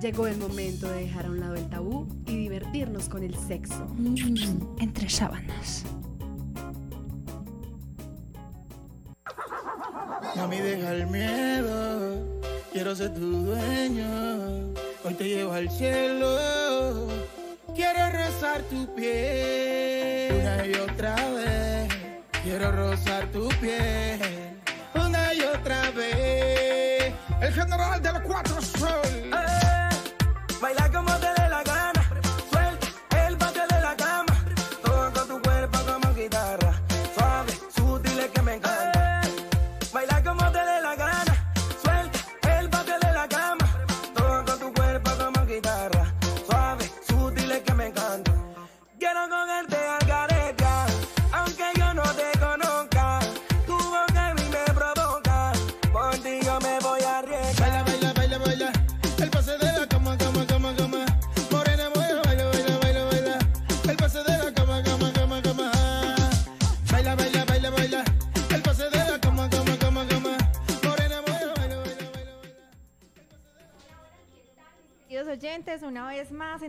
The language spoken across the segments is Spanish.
Llegó el momento de dejar a un lado el tabú y divertirnos con el sexo. Mm, entre sábanas. Mami, deja el miedo. Quiero ser tu dueño. Hoy te llevo al cielo. Quiero rozar tu piel una y otra vez. Quiero rozar tu piel una y otra vez. El general de los cuatro sol.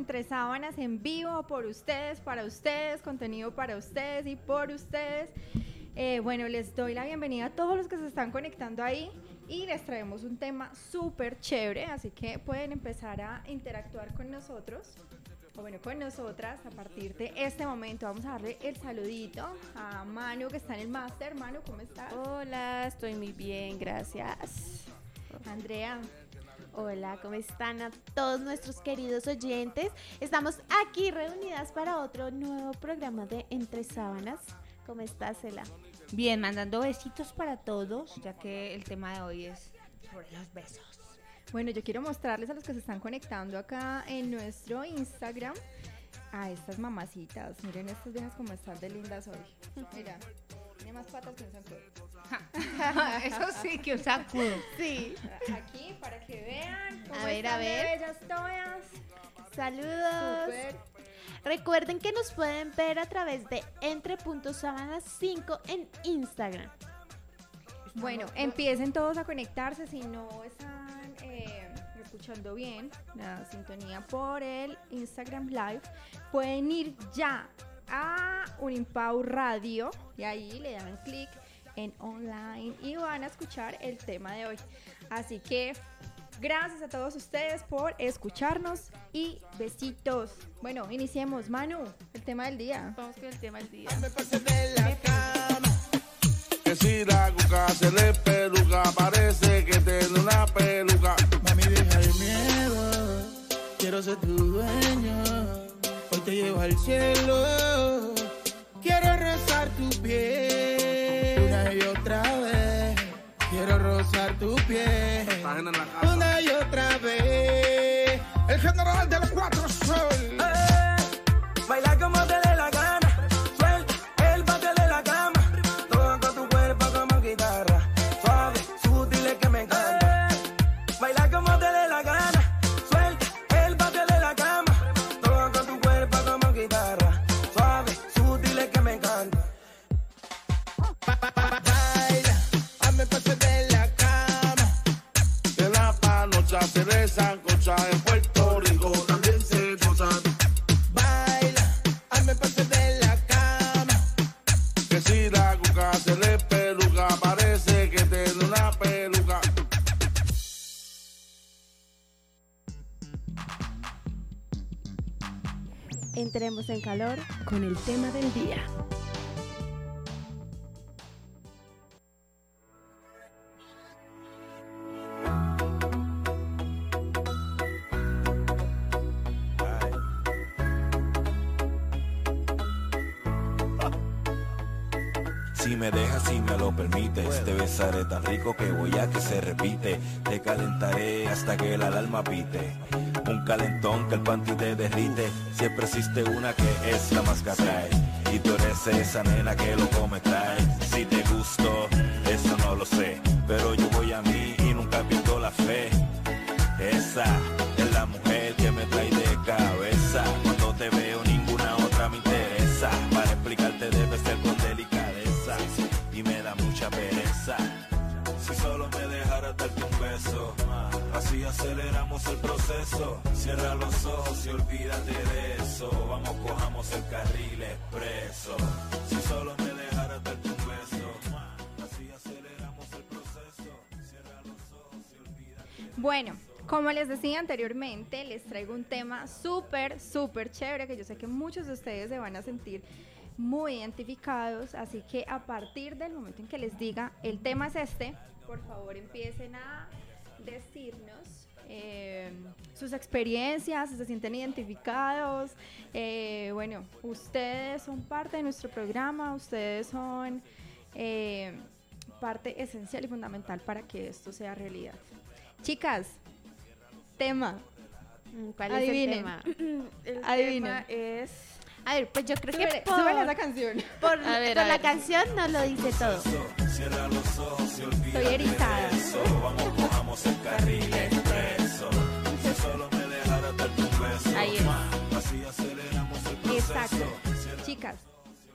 Entre sábanas en vivo por ustedes, para ustedes, contenido para ustedes y por ustedes. Eh, bueno, les doy la bienvenida a todos los que se están conectando ahí y les traemos un tema súper chévere, así que pueden empezar a interactuar con nosotros, o bueno, con nosotras a partir de este momento. Vamos a darle el saludito a Manu que está en el máster. Manu, ¿cómo estás? Hola, estoy muy bien, gracias. Andrea, Hola, ¿cómo están a todos nuestros queridos oyentes? Estamos aquí reunidas para otro nuevo programa de Entre Sábanas. ¿Cómo estás, Ela? Bien, mandando besitos para todos, ya que el tema de hoy es sobre los besos. Bueno, yo quiero mostrarles a los que se están conectando acá en nuestro Instagram a estas mamacitas. Miren estas viejas como están de lindas hoy. Mira, tiene más patas que un zancudo. Eso sí, que un sacudo. Sí. Aquí para que vean cómo A ver, están a ver. bellas todas. Saludos. Recuerden que nos pueden ver a través de entre.sábanas5 en Instagram. Bueno, empiecen todos a conectarse si no están eh, escuchando bien la sintonía por el Instagram Live. Pueden ir ya a Unimpau Radio y ahí le dan clic en online y van a escuchar el tema de hoy. Así que gracias a todos ustedes por escucharnos y besitos. Bueno, iniciemos. Manu, el tema del día. Vamos con el tema del día. Me pasé de la cama. Que si la cuca se le peluca, parece que tiene una peluca. Mami, deja el miedo. Quiero ser tu dueño. Te llevo al cielo. Quiero rozar tu piel una y otra vez. Quiero rozar tu piel una y otra vez. El general de los cuatro sol. Eh, baila como te dé la gana. Entremos en calor. Con el tema del día. Si me dejas, si me lo permites, te besaré tan rico que voy a que se repite. Te calentaré hasta que el alarma pite. Un calentón que el panty te derrite. Siempre existe una que es la más que. Y tú eres esa nena que lo come trae. Si te gusto, eso no lo sé. Pero yo voy a mí y nunca pierdo la fe. Esa es la mujer Si aceleramos el proceso. Cierra los ojos y olvídate de eso. Vamos, cojamos el carril expreso. Si solo me dejaras darte un beso. Así aceleramos el proceso. Cierra los ojos y olvídate. Bueno, como les decía anteriormente, les traigo un tema súper, súper chévere que yo sé que muchos de ustedes se van a sentir muy identificados, así que a partir del momento en que les diga el tema es este, por favor empiecen a decirnos eh, sus experiencias, se sienten identificados. Eh, bueno, ustedes son parte de nuestro programa, ustedes son eh, parte esencial y fundamental para que esto sea realidad. Chicas, tema. Mm, ¿Cuál Adivinen. es el tema? El Adivinen. tema es A ver, pues yo creo que Súbele, por, súbele esa canción. por, A ver, por a la ver. canción nos lo dice todo. Estoy erizada. Vamos, cojamos el carril solo me dejaras darte un beso. Ahí es. Así aceleramos el proceso. Exacto. Chicas,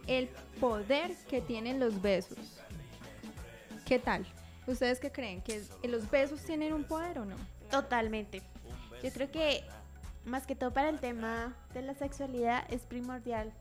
el poder que tienen los besos. ¿Qué tal? ¿Ustedes qué creen? ¿Que los besos tienen un poder o no? Totalmente. Yo creo que más que todo para el tema de la sexualidad es primordial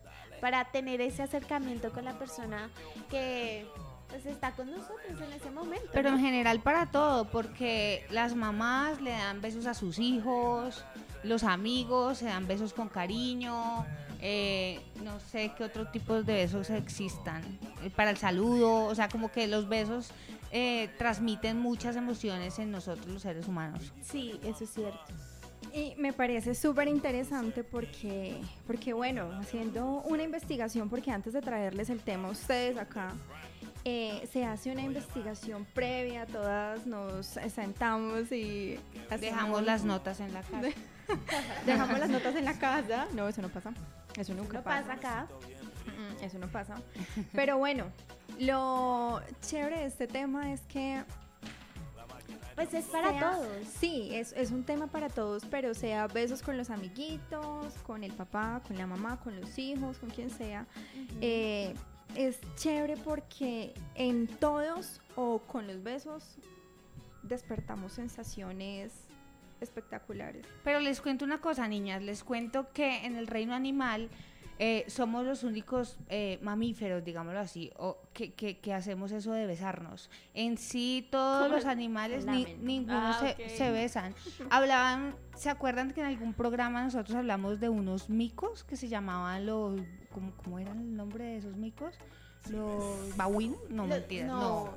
para tener ese acercamiento con la persona que pues está con nosotros en ese momento. Pero en general para todo, porque las mamás le dan besos a sus hijos, los amigos se dan besos con cariño, eh, no sé qué otro tipo de besos existan. eh, Para el saludo, o sea, como que los besos eh, transmiten muchas emociones en nosotros los seres humanos. Sí, eso es cierto. Y me parece súper interesante porque, porque, bueno, haciendo una investigación, porque antes de traerles el tema a ustedes acá, eh, se hace una investigación previa, todas nos sentamos y Dejamos las notas en la casa. dejamos las notas en la casa. No, eso no pasa. Eso nunca No pasa acá. Mm, Eso no pasa. Pero bueno, lo chévere de este tema es que Pues es para sea- todos. Sí, es, es un tema para todos, pero sea besos con los amiguitos, con el papá, con la mamá, con los hijos, con quien sea. Eh, es chévere porque en todos o con los besos despertamos sensaciones espectaculares. Pero les cuento una cosa, niñas, les cuento que en el reino animal eh, somos los únicos eh, mamíferos, digámoslo así, o que, que- que hacemos eso de besarnos. En sí, todos los animales, ni- ninguno Ah, se, ok. se besan. Hablaban, ¿se acuerdan que en algún programa nosotros hablamos de unos micos que se llamaban los, ¿cómo, cómo era el nombre de esos micos? Los babuinos, no, Lo- mentira, no.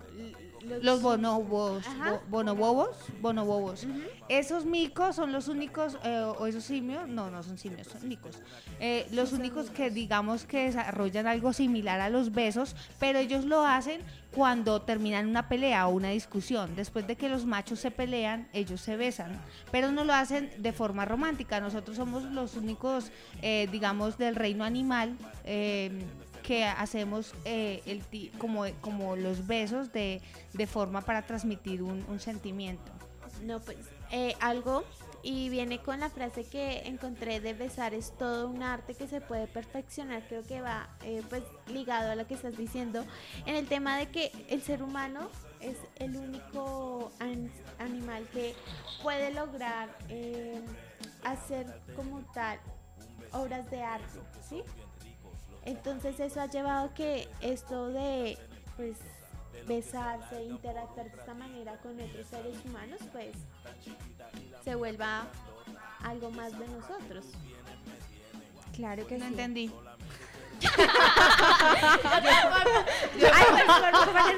Los bonobos, bo- bonobobos, bonobobos. Esos micos son los únicos, eh, o esos simios, no, no son simios, son micos. Eh, los únicos que digamos que desarrollan algo similar a los besos, pero ellos lo hacen cuando terminan una pelea o una discusión. Después de que los machos se pelean, ellos se besan, pero no lo hacen de forma romántica. Nosotros somos los únicos, eh, digamos, del reino animal. Que hacemos eh, el como, como los besos de, de forma para transmitir un, un sentimiento. No, pues eh, algo y viene con la frase que encontré de besar es todo un arte que se puede perfeccionar. Creo que va eh, pues ligado a lo que estás diciendo en el tema de que el ser humano es el único an- animal que puede lograr eh, hacer como tal obras de arte, ¿sí? Entonces eso ha llevado que esto de pues besarse, interactuar de esta manera con otros seres humanos, pues se vuelva algo más de nosotros. Claro que No sí. entendí. Favor,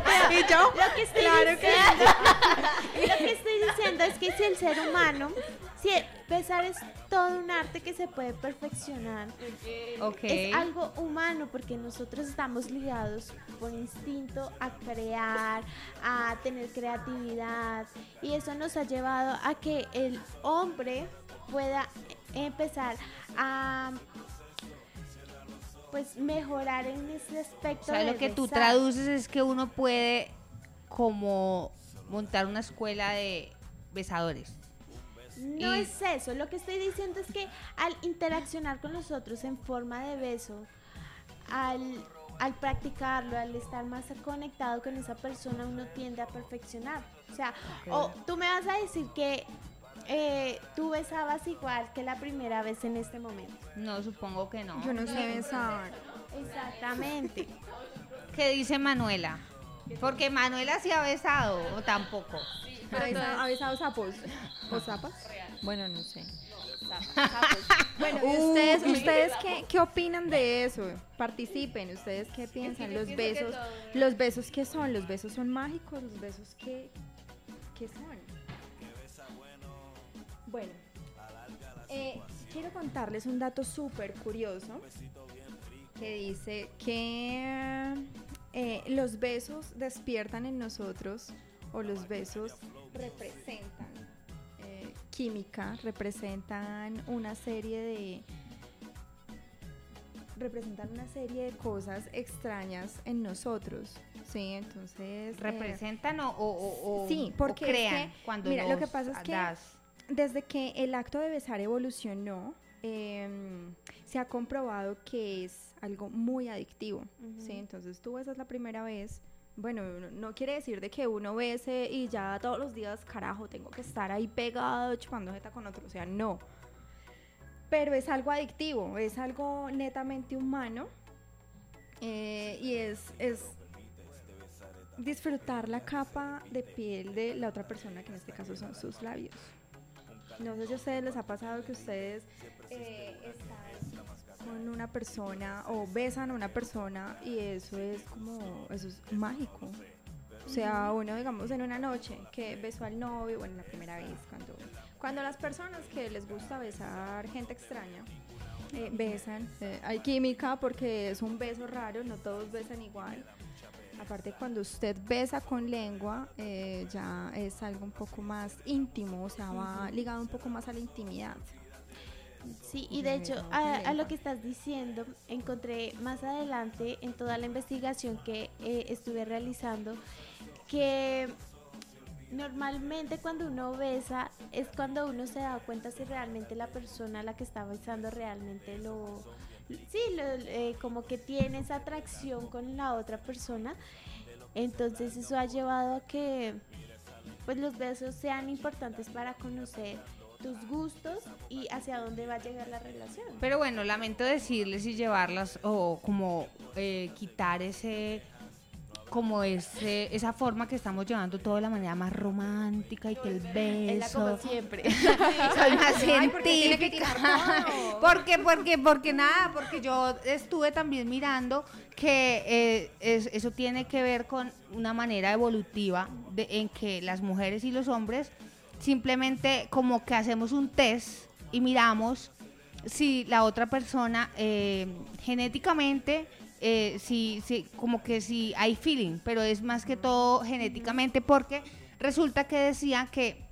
pero Lo que estoy Claro que lo que estoy diciendo es que si el ser humano, si el- besar es todo un arte que se puede perfeccionar, Ok. es algo humano porque nosotros estamos ligados por instinto a crear, a tener creatividad y eso nos ha llevado a que el hombre pueda empezar a pues mejorar en ese aspecto. O sea, lo que tú traduces es que uno puede como montar una escuela de besadores. No Y- es eso, lo que estoy diciendo es que al interaccionar con nosotros en forma de beso, al, al practicarlo, al estar más conectado con esa persona, uno tiende a perfeccionar. O sea, o tú me vas a decir que eh, tú besabas igual que la primera vez en este momento. No, supongo que no. Yo no sé besar. Exactamente. ¿Qué dice Manuela? Porque Manuela sí ha besado, o tampoco. ¿Ha besado, ha besado sapos? ¿O zapas? Bueno, no sé. Bueno, ¿y ustedes, ustedes qué, qué opinan de eso? Participen, ¿ustedes qué piensan? Los besos, los besos qué son? ¿Los besos son mágicos? ¿Los besos qué, qué son? Bueno, eh, quiero contarles un dato súper curioso que dice que eh, los besos despiertan en nosotros o los besos representan eh, química, representan una serie de representan una serie de cosas extrañas en nosotros, sí, entonces eh, ¿Representan o, o- o- o- Sí, o porque es crean que, cuando mira, lo que pasa es que das? desde que el acto de besar evolucionó, em, se ha comprobado que es algo muy adictivo. ¿sí? Entonces tú besas la primera vez. Bueno, no, quiere decir de que uno bese y ya todos los días, carajo, tengo que estar ahí pegado chupando jeta con otro. O sea, no. Pero es algo adictivo, es algo netamente humano. eh, y es, es disfrutar la capa de piel de la otra persona, que en este caso son sus labios. No sé si a ustedes les ha pasado que ustedes eh, están con una persona o besan a una persona y eso es como, eso es mágico. O sea, uno, digamos, en una noche que besó al novio, bueno, la primera vez, cuando, cuando las personas que les gusta besar gente extraña, eh, besan, eh, hay química porque es un beso raro, no todos besan igual. Aparte, cuando usted besa con lengua, eh, ya es algo un poco más íntimo, o sea, va ligado un poco más a la intimidad. Sí, y de hecho, a, a lo que estás diciendo, encontré más adelante en toda la investigación que eh, estuve realizando que normalmente cuando uno besa es cuando uno se da cuenta si realmente la persona a la que está besando realmente lo... Sí, lo- eh, como que tiene esa atracción con la otra persona. Entonces eso ha llevado a que pues los besos sean importantes para conocer tus gustos y hacia dónde va a llegar la relación. Pero bueno, lamento decirles y llevarlas o como eh, quitar ese como ese, esa forma que estamos llevando todo de la manera más romántica y que el Ella como beso siempre. soy más Ay, ¿por qué tiene que científica. todo? porque, porque, porque nada, porque yo estuve también mirando que eh, es- eso tiene que ver con una manera evolutiva de, en que las mujeres y los hombres simplemente como que hacemos un test y miramos si la otra persona eh, genéticamente eh, si, si como que si hay feeling pero es más que todo genéticamente porque resulta que decía que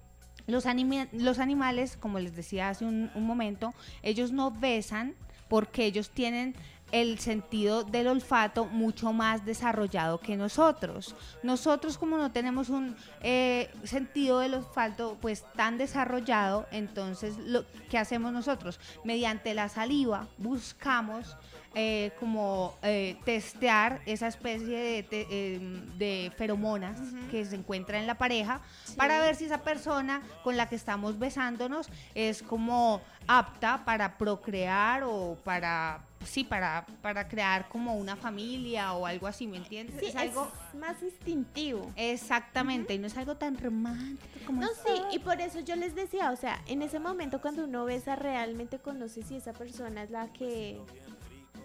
los, los animales, como les decía hace un, un momento, ellos no besan porque ellos tienen el sentido del olfato mucho más desarrollado que nosotros. Nosotros como no tenemos un eh, sentido del olfato pues tan desarrollado, entonces lo que hacemos nosotros mediante la saliva buscamos eh, como eh, testear esa especie de, feromonas que se encuentra en la pareja para ver si esa persona con la que estamos besándonos es como apta para procrear o para sí para para crear como una familia o algo así me entiendes Sí, es algo es más instintivo. exactamente y no es algo tan romántico como No, sí, y por eso yo les decía, o sea, en ese momento cuando uno besa realmente conoce si esa persona es la que,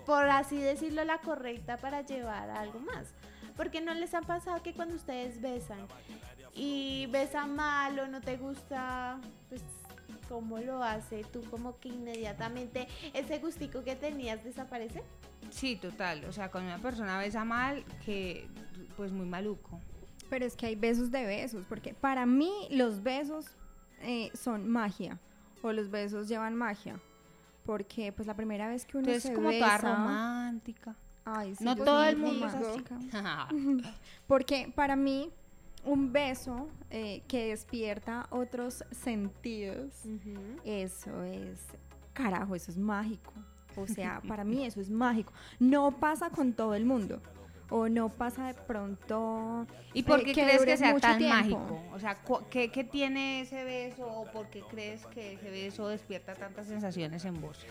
por así decirlo, la correcta para llevar a algo más. Porque no les ha pasado que cuando ustedes besan y besan mal o no te gusta, pues cómo lo hace, tú como que inmediatamente ese gustico que tenías desaparece. sí total o sea cuando una persona besa mal que pues muy maluco Pero es que hay besos de besos, porque para mí los besos eh, son magia, o los besos llevan magia. Porque pues la primera vez que uno entonces se es como besa... toda romántica Ay, sí, no todo el mundo es romántica. así Porque para mí un beso eh, que despierta otros sentidos, eso es, carajo, eso es mágico. O sea, para mí eso es mágico. No pasa con todo el mundo. o no pasa de pronto. ¿Y por eh, qué crees que sea tan tiempo? mágico? O sea, ¿qué, qué tiene ese beso o por qué crees que ese beso despierta tantas sensaciones en vos?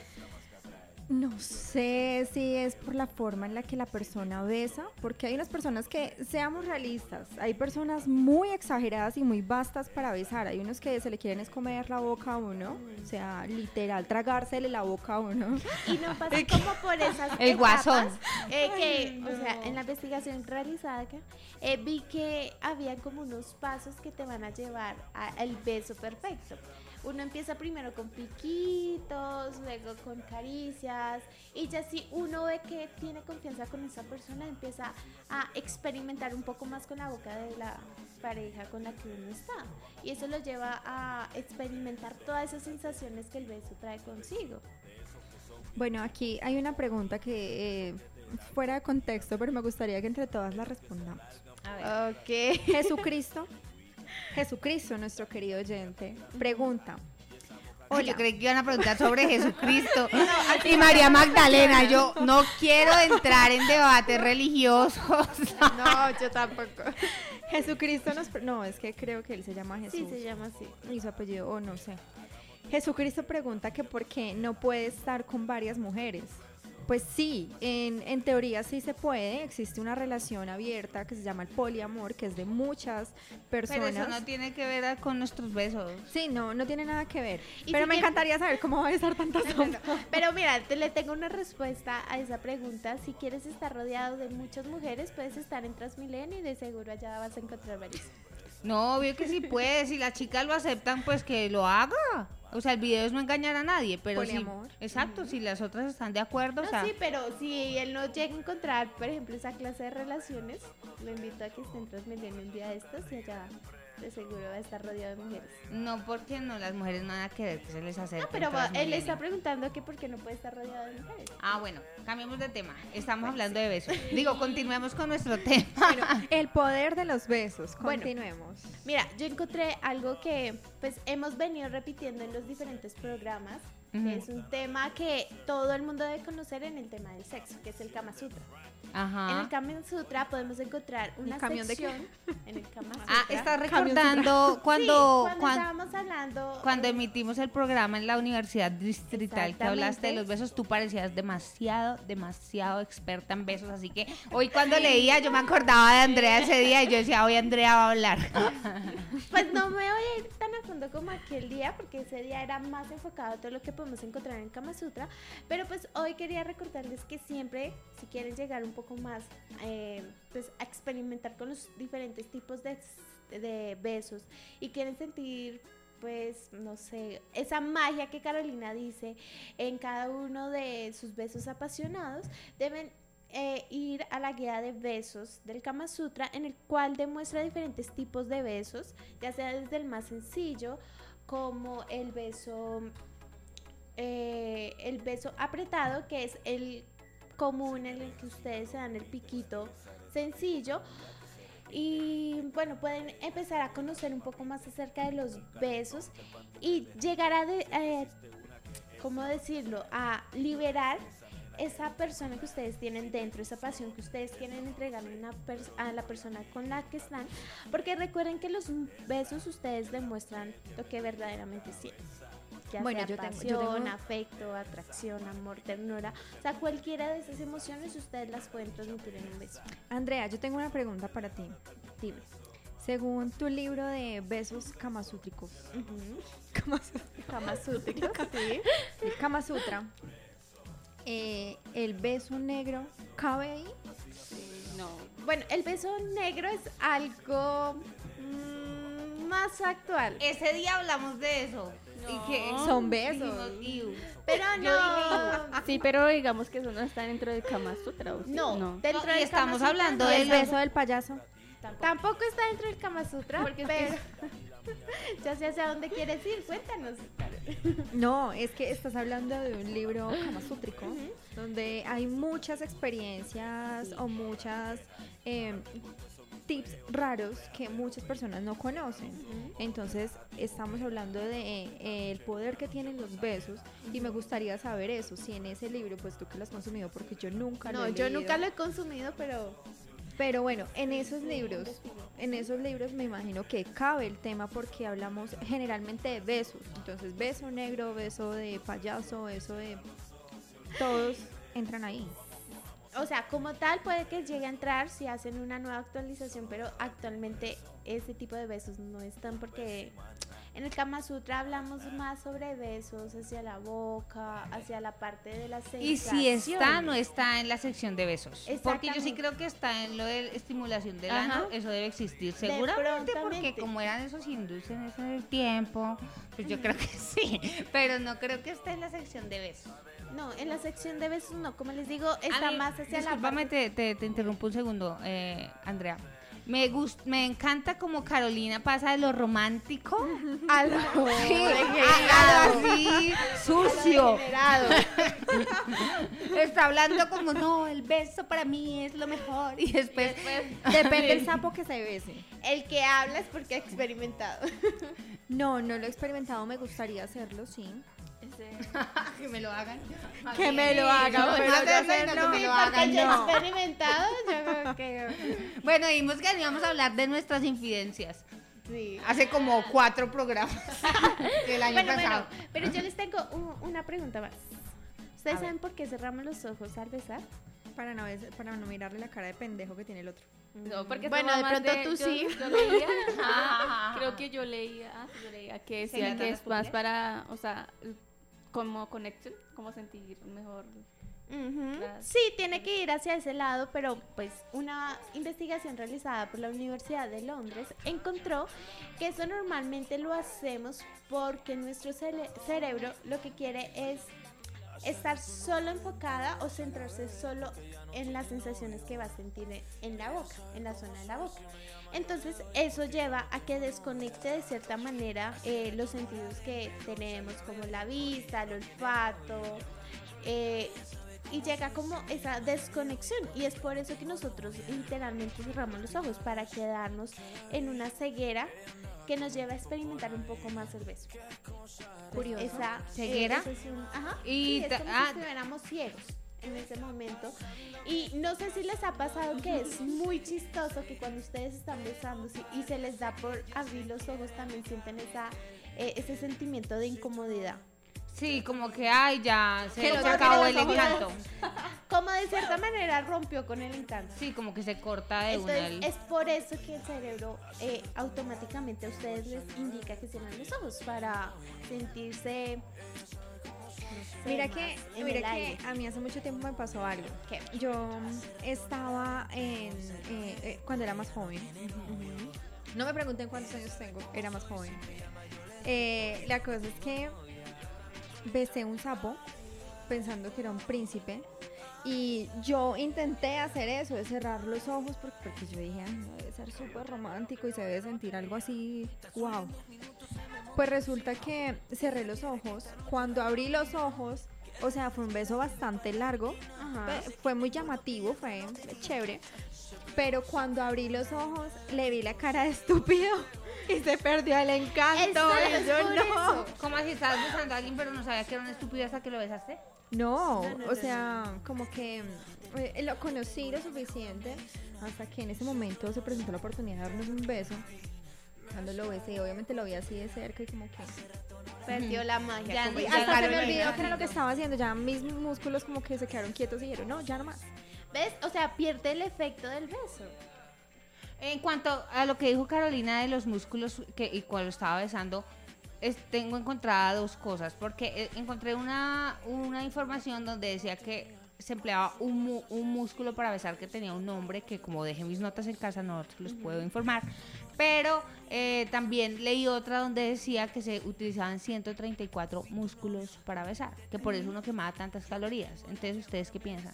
No sé si es por la forma en la que la persona besa, porque hay unas personas que, seamos realistas, hay personas muy exageradas y muy vastas para besar. Hay unos que se le quieren es comer la boca a uno, o sea, literal, tragársele la boca a uno. Y no pasa como por esas El guasón. eh, que, o sea, en la investigación realizada acá, eh, vi que había como unos pasos que te van a llevar al beso perfecto. Uno empieza primero con piquitos, luego con caricias, y ya si uno ve que tiene confianza con esa persona, empieza a experimentar un poco más con la boca de la pareja con la que uno está. Y eso lo lleva a experimentar todas esas sensaciones que el beso trae consigo. Bueno, aquí hay una pregunta que eh, fuera de contexto, pero me gustaría que entre todas la respondamos. A ver. Ok. Jesucristo, Jesucristo, nuestro querido oyente, pregunta. Ay, yo creí que iban a preguntar sobre Jesucristo y María Magdalena. Yo no quiero entrar en debates religiosos. No, yo tampoco. Jesucristo nos... No, es que creo que él se llama Jesús. Sí, se llama así. y su apellido, o no sé. Jesucristo pregunta que por qué no puede estar con varias mujeres. Pues sí, en, en teoría sí se puede, existe una relación abierta que se llama el poliamor, que es de muchas Pero personas. eso no tiene que ver con nuestros besos. Sí, no, no tiene nada que ver. Y Pero si me quiere- encantaría saber cómo va a estar tantas. Pero mira, te le tengo una respuesta a esa pregunta. Si quieres estar rodeado de muchas mujeres, puedes estar en Transmilenio y de seguro allá vas a encontrar varios. No, obvio que sí puede. Si las chicas lo aceptan, pues que lo haga. O sea, el video es no engañar a nadie, pero sí. Exacto, si las otras están de acuerdo, No, o sea, sí, pero si él no llega a encontrar, por ejemplo, esa clase de relaciones, lo invito a que esté en Transmilenio un día de estos y allá de seguro va a estar rodeado de mujeres. no, porque no, las mujeres no van a querer que se les acerque. No, pero va- él está preguntando que por qué no puede estar rodeado de mujeres. Ah, bueno, cambiemos de tema. Estamos hablando de besos. Digo, continuemos con nuestro tema. Bueno, el poder de los besos. Bueno. Continuemos. Mira, yo encontré algo que pues hemos venido repitiendo en los diferentes programas, Que es un tema que todo el mundo debe conocer en el tema del sexo, que es el Kama Sutra. En Ajá. el Kama Sutra podemos encontrar una camión de qué? sección en el Kama Sutra. Ah, estás Camión recordando Sí, cuando, cuando, cuan- estábamos hablando cuando eh, emitimos el programa en la Universidad Distrital que hablaste de los besos, tú parecías demasiado, demasiado experta en besos. Así que hoy cuando leía yo me acordaba de Andrea ese día y yo decía, hoy Andrea va a hablar. Pues no me voy a ir tan a fondo como aquel día, porque ese día era más enfocado a todo lo que podemos encontrar en Kama Sutra. Pero pues hoy quería recordarles que siempre, si quieren llegar un poco más eh, pues, a experimentar con los diferentes tipos de, besos y quieren sentir pues, no sé, esa magia que Carolina dice en cada uno de sus besos apasionados, deben eh, ir a la guía de besos del Kama Sutra, en el cual demuestra diferentes tipos de besos, ya sea desde el más sencillo, como el beso, eh, el beso apretado, que es el común en el que ustedes se dan el piquito sencillo. Y bueno, pueden empezar a conocer un poco más acerca de los besos y llegar a, de- eh, ¿cómo decirlo? A liberar esa persona que ustedes tienen dentro, esa pasión que ustedes quieren entregarle una a la persona con la que están, porque recuerden que los besos ustedes demuestran lo que verdaderamente sienten. Ya Bueno, sea yo tengo- pasión, yo tengo- afecto, atracción, amor, ternura, o sea, cualquiera de esas emociones ustedes las pueden transmitir en un beso. Andrea, yo tengo una pregunta para ti. Dime. Según tu libro de besos kamasútricos, Kama Sutra, sí. el Kama Sutra, eh, ¿el beso negro cabe ahí? No. Bueno, el beso negro es algo mm, más actual. Ese día hablamos de eso. Y que Son besos. Pero no. Sí, pero digamos que eso no está dentro del Kama Sutra. ¿o sí? No, dentro No, y del estamos Kama hablando no de ¿El está- beso del payaso? Tampoco está dentro del Kama Sutra, Porque es pero ya sé hacia dónde quieres ir, cuéntanos. No, es que estás hablando de un libro kamasútrico donde hay muchas experiencias o muchas eh, tips raros que muchas personas no conocen. Entonces, estamos hablando de eh, el poder que tienen los besos y me gustaría saber eso, si en ese libro, pues tú que lo has consumido, porque yo nunca lo No, he yo leído. nunca lo he consumido, pero Pero bueno, en esos libros, en esos libros me imagino que cabe el tema porque hablamos generalmente de besos. Entonces, beso negro, beso de payaso, beso de... Todos entran ahí. O sea, como tal puede que llegue a entrar si hacen una nueva actualización, pero actualmente ese tipo de besos no están porque en el Kama Sutra hablamos más sobre besos hacia la boca, hacia la parte de la Y si está, no está en la sección de besos. Porque yo sí creo que está en lo de estimulación del Ajá. ano, eso debe existir De seguramente, porque como eran esos hindúes en ese tiempo, pues yo creo que sí, pero no creo que esté en la sección de besos. No, en la sección de besos no, como les digo, está mí, más hacia la parte... te, te, te interrumpo un segundo, eh, Andrea. Me gust, me encanta como Carolina pasa de lo romántico a lo, sí, a- a lo así sucio. Está hablando como no, el beso para mí es lo mejor y después Depende del sapo que se bese. El que habla es porque ha experimentado. No, no lo he experimentado, me gustaría hacerlo, sí. que me lo hagan. Que me lo hagan, No, pero no, yo no, no, me lo hagan, yo experimentado, yo que... Bueno, dijimos que íbamos a hablar de nuestras infidencias. Sí. Hace como cuatro programas del año Bueno, pasado. bueno, pero yo les tengo un- una pregunta más. ¿Ustedes A ver. saben por qué cerramos los ojos al besar? Para no, para no mirarle la cara de pendejo que tiene el otro. No, porque Bueno, de pronto tú yo- sí. Yo leía, creo que yo leía, yo leía que ¿Se decía que es más para, o sea, como connection, como sentir mejor. Las- Sí, tiene que ir hacia ese lado, pero pues una investigación realizada por la Universidad de Londres encontró que eso normalmente lo hacemos porque nuestro cerebro lo que quiere es estar solo enfocada o centrarse solo en las sensaciones que va a sentir en la boca, en la zona de la boca. Entonces eso lleva a que desconecte de cierta manera eh, los sentidos que tenemos, como la vista, el olfato, eh, y llega como esa desconexión y es por eso que nosotros literalmente cerramos los ojos para quedarnos en una ceguera que nos lleva a experimentar un poco más el beso. Curioso. Esa ¿Ceguera? ese es un- ajá, Y es como ah. si estuviéramos ciegos en ese momento y no sé si les ha pasado que es muy chistoso que cuando ustedes están besándose y se les da por abrir los ojos también sienten esa eh, ese sentimiento de incomodidad Sí, como que ay ya se, se acabó el encanto. como de cierta manera rompió con el encanto Sí, como que se corta de una. Entonces el- es por eso que el cerebro eh, automáticamente a ustedes les indica que cierren los ojos para sentirse. Mira más que, mira que a mí hace mucho tiempo me pasó algo. ¿Qué? Yo estaba en eh, eh, cuando era más joven. No me pregunten cuántos años tengo, era más joven. Eh, la cosa es que besé un sapo pensando que era un príncipe. Y yo intenté hacer eso, de cerrar los ojos, porque, porque yo dije, "Ay, no, debe ser súper romántico y se debe sentir algo así, wow. Pues resulta que cerré los ojos. Cuando abrí los ojos, o sea, fue un beso bastante largo. Ajá. Fue, muy llamativo, fue, chévere. Pero cuando abrí los ojos, le vi la cara de estúpido y se perdió el encanto. Eso yo no. eso. ¿Cómo así estabas besando a alguien pero no sabía que era una estúpida hasta que lo besaste? No, No, no, o no, sea, como que eh, lo conocí lo suficiente hasta que en ese momento se presentó la oportunidad de darnos un beso. Cuando lo besé, obviamente lo vi así de cerca y como que... Perdió la magia. Ya como dice Hasta se me olvidó que era lo que estaba haciendo, ya mis músculos como que se quedaron quietos y dijeron, no, ya no más. ¿Ves? O sea, pierde el efecto del beso. En cuanto a lo que dijo Carolina de los músculos que, y cuando estaba besando, es- tengo encontrada dos cosas, porque eh, encontré una, una información donde decía que se empleaba un, mu- un músculo para besar que tenía un nombre que como dejé mis notas en casa no te los puedo informar, pero eh, también leí otra donde decía que se utilizaban 134 músculos para besar, que por eso uno quemaba tantas calorías. Entonces, ¿ustedes qué piensan?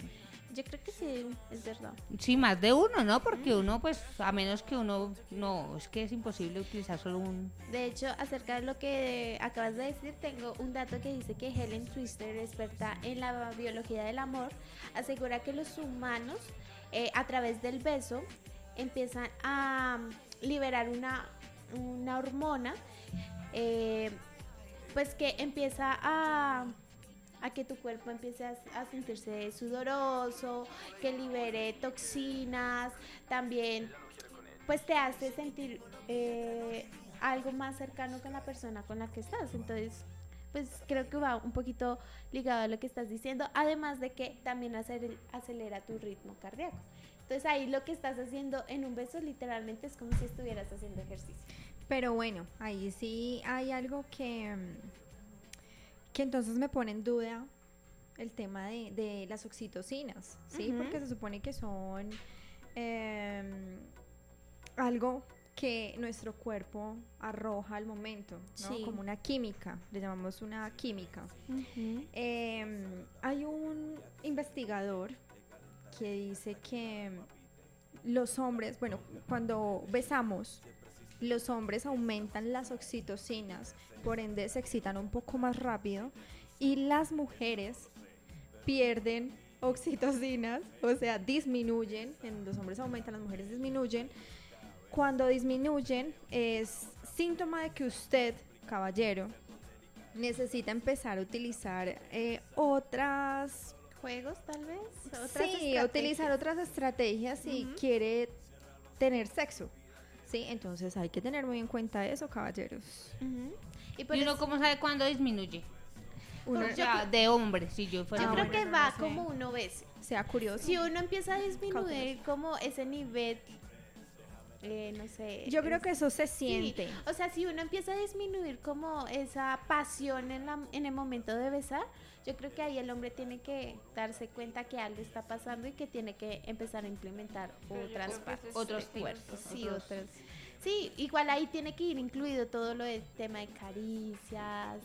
Yo creo que sí, es verdad. Sí, más de uno, ¿no? Porque uno, pues, a menos que uno, no, es que es imposible utilizar solo un... De hecho, acerca de lo que acabas de decir, tengo un dato que dice que Helen Twister, experta en la biología del amor, asegura que los humanos, eh, a través del beso, empiezan a liberar una, una hormona, eh, pues que empieza a a que tu cuerpo empiece a, sentirse sudoroso, que libere toxinas, también pues te hace sentir eh, algo más cercano con la persona con la que estás. Entonces, pues creo que va un poquito ligado a lo que estás diciendo, además de que también acelera tu ritmo cardíaco. Entonces ahí lo que estás haciendo en un beso literalmente es como si estuvieras haciendo ejercicio. Pero bueno, ahí sí hay algo que, mm, que entonces me pone en duda el tema de, de las oxitocinas, ¿sí? Porque se supone que son em, algo que nuestro cuerpo arroja al momento, ¿no? Sí. Como una química, le llamamos una química. Em, hay un investigador que dice que los hombres, bueno, cuando besamos, los hombres aumentan las oxitocinas, por ende se excitan un poco más rápido, y las mujeres pierden oxitocinas, o sea, disminuyen, en los hombres aumentan, las mujeres disminuyen. Cuando disminuyen es síntoma de que usted, caballero, necesita empezar a utilizar eh, otras ¿Juegos tal vez? ¿Otras sí, utilizar otras estrategias si Ujú. quiere tener sexo. Sí, entonces hay que tener muy en cuenta eso, caballeros. Ujú. Y por ¿Y uno eso- cómo sabe cuándo disminuye? Uno o sea, de hombre, si yo fuera yo creo que no va sé. como uno bese. sea curioso. Si uno empieza a disminuir como ese nivel, eh, no sé. Yo creo es- que eso se sí, siente. O sea, si uno empieza a disminuir como esa pasión en, la- en el momento de besar, yo creo que ahí el hombre tiene que darse cuenta que algo está pasando y que tiene que empezar a implementar otras partes. Otros del tips, cuerpo. Sí, otros- otros. Sí, igual ahí tiene que ir incluido todo lo del tema de caricias,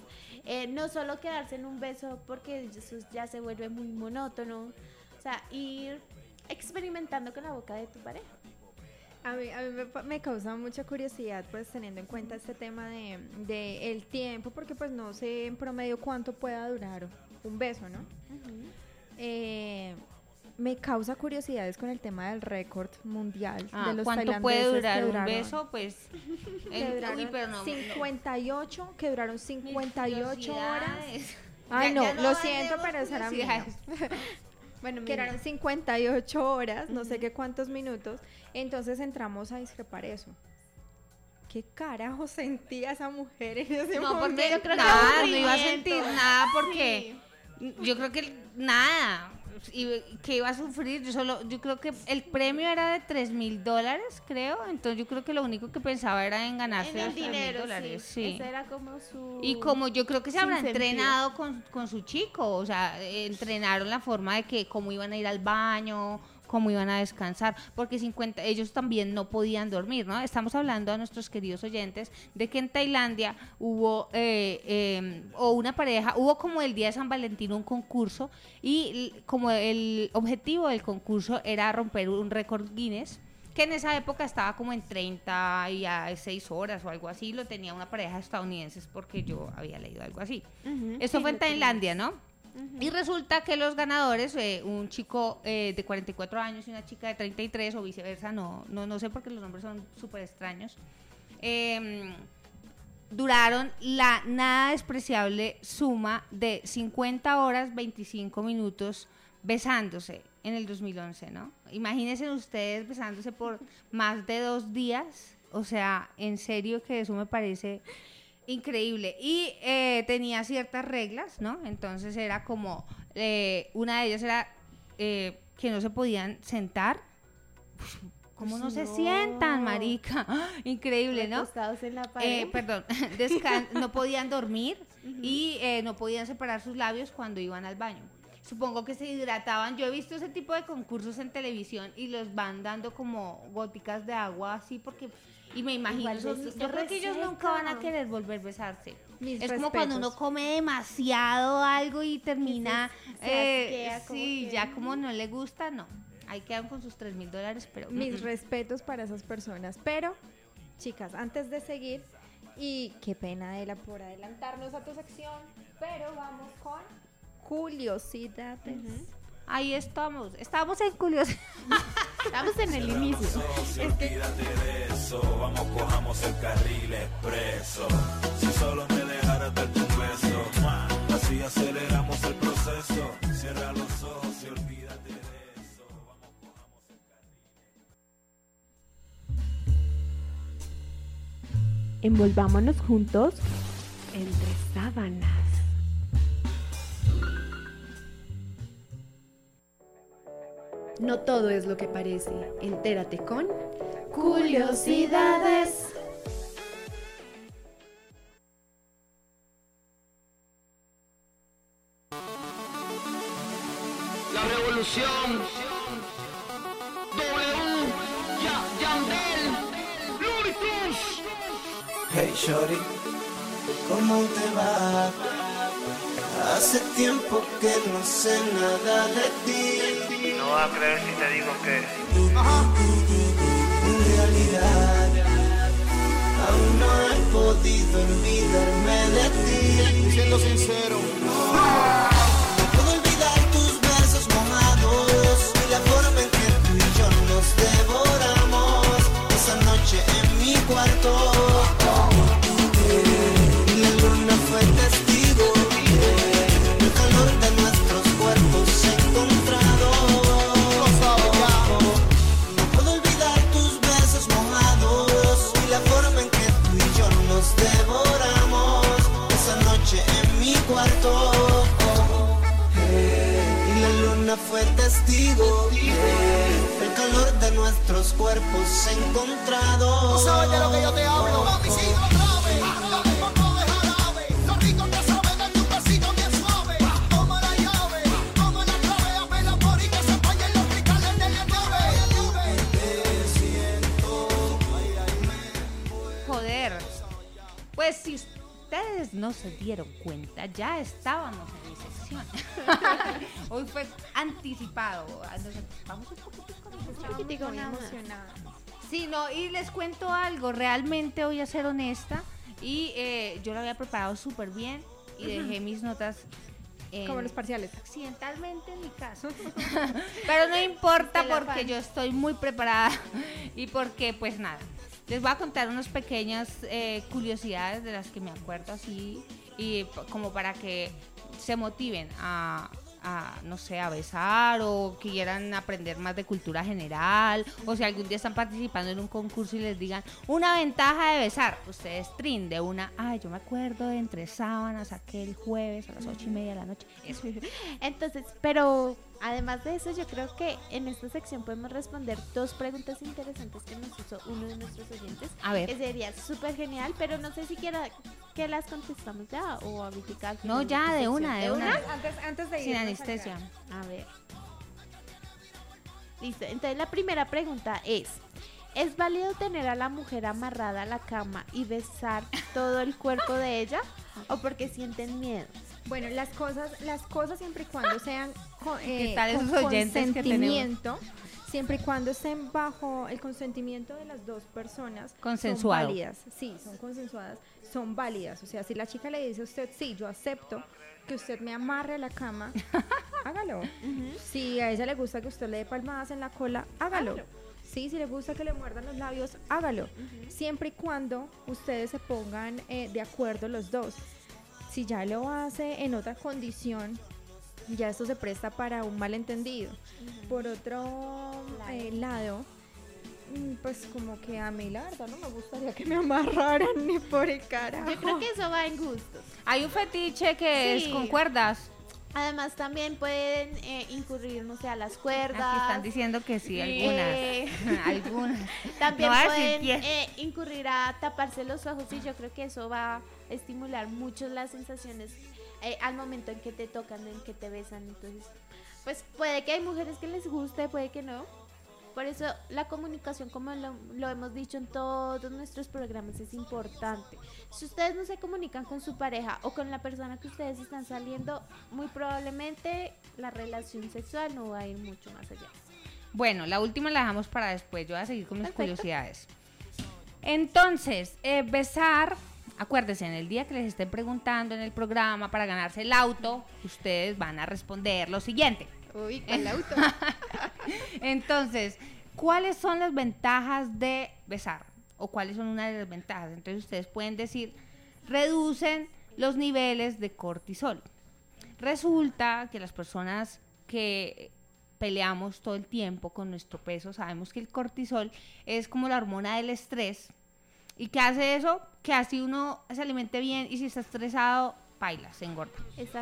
eh, no solo quedarse en un beso porque eso ya se vuelve muy monótono, o sea, ir experimentando con la boca de tu pareja. A mí, a mí me, me causa mucha curiosidad, pues teniendo en cuenta este tema de, de el tiempo, porque pues no sé en promedio cuánto pueda durar un beso, ¿no? Eh, me causa curiosidades con el tema del récord mundial Ah, de los ¿Cuánto puede tailandeses que durar un beso? Pues. uy, pero no. no. 58, que duraron 58 horas. Ay, Ya- no, ya lo no siento, pero esa era mía. Bueno, que mira, eran 58 horas, no sé qué cuántos minutos. Entonces entramos a discrepar eso. ¿Qué carajo sentía esa mujer en ese No, momento? porque yo creo que nada, no iba a sentir nada porque yo creo que nada. Y que iba a sufrir, yo solo, yo creo que el premio era de 3 mil dólares, creo, entonces yo creo que lo único que pensaba era en ganarse en los 3 mil dinero, dólares, sí. era como su... Y como yo creo que se habrá entrenado con, con su chico, o sea, entrenaron la forma de que cómo iban a ir al baño, cómo iban a descansar, porque 50, ellos también no podían dormir, ¿no? Estamos hablando a nuestros queridos oyentes de que en Tailandia hubo, eh, eh, o una pareja, hubo como el día de San Valentín un concurso y como el objetivo del concurso era romper un récord Guinness, que en esa época estaba como en 30 y a 6 horas o algo así, lo tenía una pareja de estadounidenses porque yo había leído algo así. Ujú, Esto sí, fue en lo tenemos. Y resulta que los ganadores, eh, un chico eh, de 44 años y una chica de 33 o viceversa, no, no, no sé porque los nombres son súper extraños, em, duraron la nada despreciable suma de 50 horas 25 minutos besándose en el 2011, ¿no? Imagínense ustedes besándose por más de dos días, o sea, en serio que eso me parece increíble. Y eh, tenía ciertas reglas, ¿no? Entonces era como, eh, una de ellas era eh, que no se podían sentar. ¿Cómo no, se sientan, marica? Increíble, ¿no? En la Eh, pared. perdón, no podían dormir y eh, no podían separar sus labios cuando iban al baño. Supongo que se hidrataban. Yo he visto ese tipo de concursos en televisión y los van dando como góticas de agua así porque y me imagino eso se yo creo que ellos nunca van a querer volver a besarse. Mis es como cuando uno come demasiado algo y termina se eh, como sí, que- ya como no le gusta, no. Ahí quedan con sus 3 mil dólares, pero mm, Mis mm. respetos para esas personas. Pero, chicas, antes de seguir, y qué pena Ela por adelantarnos a tu sección, pero vamos con curiosidades. Ahí estamos. Estamos en curiosidad. Estamos en el Cerramos inicio. Ojos, es de eso. Vamos, cojamos el carril expreso. Si solo me dejaras darte un beso. Así aceleramos el proceso. Cierra los ojos y olvídate de eso. Vamos, cojamos el carril. Envolvámonos juntos entre sábanas. No todo es lo que parece. Entérate con Curiosidades. La revolución. W. Ya, Yandel. Hey Shorty, ¿cómo te va? Hace tiempo que no sé nada de ti. No vas a creer si te digo que En realidad, aún no he podido olvidarme de ti. Siendo sincero, no puedo olvidar tus besos mojados y la forma en que tú y yo nos devoramos esa noche en mi cuarto. Cuerpos encontrados. ¿Tú sabes de lo que yo te hablo? Mami, sí, otra vez. Dame un poco de jarabe. Lo rico que sabe, dame un besito bien suave. Toma la llave, toma la clave. Abre la por y que se vayan los cristales de la llave. Te siento. Joder. Pues si ustedes no se dieron cuenta, ya estábamos en mi sección. Hoy fue anticipado. Vamos un poquitico, poquitico muy emocionada. Sí, no, y les cuento algo, realmente voy a ser honesta y eh, yo lo había preparado súper bien y dejé mis notas en- Como los parciales. accidentalmente en mi caso. Pero no importa porque yo estoy muy preparada y porque pues nada. Les voy a contar unas pequeñas eh, curiosidades de las que me acuerdo así y como para que se motiven a, a, no sé, a besar o quieran aprender más de cultura general o si algún día están participando en un concurso y les digan una ventaja de besar, ustedes trin de una, ay, yo me acuerdo de entre sábanas aquel jueves a las ocho y media de la noche. Eso. Entonces, pero además de eso, yo creo que en esta sección podemos responder dos preguntas interesantes que nos hizo uno de nuestros oyentes. A ver. Que sería súper genial, pero no sé si quiera que las contestamos ya o ahorita. al No, ya, de sección. una, de una. Antes, antes de Sin irnos anestesia. A ver. Listo. Entonces la primera pregunta es, ¿es válido tener a la mujer amarrada a la cama y besar todo el cuerpo de ella? ¿O porque sienten miedo? Bueno, las cosas, las cosas siempre y cuando sean eh, ¿Qué tal con que tenemos? consentimiento, siempre y cuando estén bajo el consentimiento de las dos personas, son válidas. Sí, son consensuadas, son válidas. O sea, si la chica le dice a usted, sí, yo acepto que usted me amarre a la cama, hágalo. Si a ella le gusta que usted le dé palmadas en la cola, hágalo. Sí, si le gusta que le muerdan los labios, hágalo. Siempre y cuando ustedes se pongan eh, de acuerdo los dos. Si ya lo hace en otra condición, ya esto se presta para un malentendido. Por otro eh, lado, mm, pues como que a mí la verdad no me gustaría que me amarraran ni por el carajo. Yo creo que eso va en gustos. Hay un fetiche que Sí. es con cuerdas. Además también pueden eh, incurrir, no sé, a las cuerdas. Aquí están diciendo que sí, algunas. Eh, algunas. También No voy a decir pueden eh, incurrir a taparse los ojos y yo creo que eso va a estimular mucho las sensaciones eh, al momento en que te tocan, en que te besan. Entonces, pues puede que hay mujeres que les guste, puede que no. Por eso la comunicación, como lo, lo hemos dicho en todos nuestros programas, es importante. Si ustedes no se comunican con su pareja o con la persona que ustedes están saliendo, muy probablemente la relación sexual no va a ir mucho más allá. Bueno, la última la dejamos para después. Yo voy a seguir con mis Perfecto. curiosidades. Entonces, eh, besar. Acuérdense, en el día que les estén preguntando en el programa para ganarse el auto, ustedes van a responder lo siguiente. Uy, con el auto. Entonces, ¿cuáles son las ventajas de besar? ¿O cuáles son una de las ventajas? Entonces, ustedes pueden decir, reducen los niveles de cortisol. Resulta que las personas que peleamos todo el tiempo con nuestro peso, sabemos que el cortisol es como la hormona del estrés ¿Y qué hace eso? Que así uno se alimente bien y si está estresado, baila, se engorda.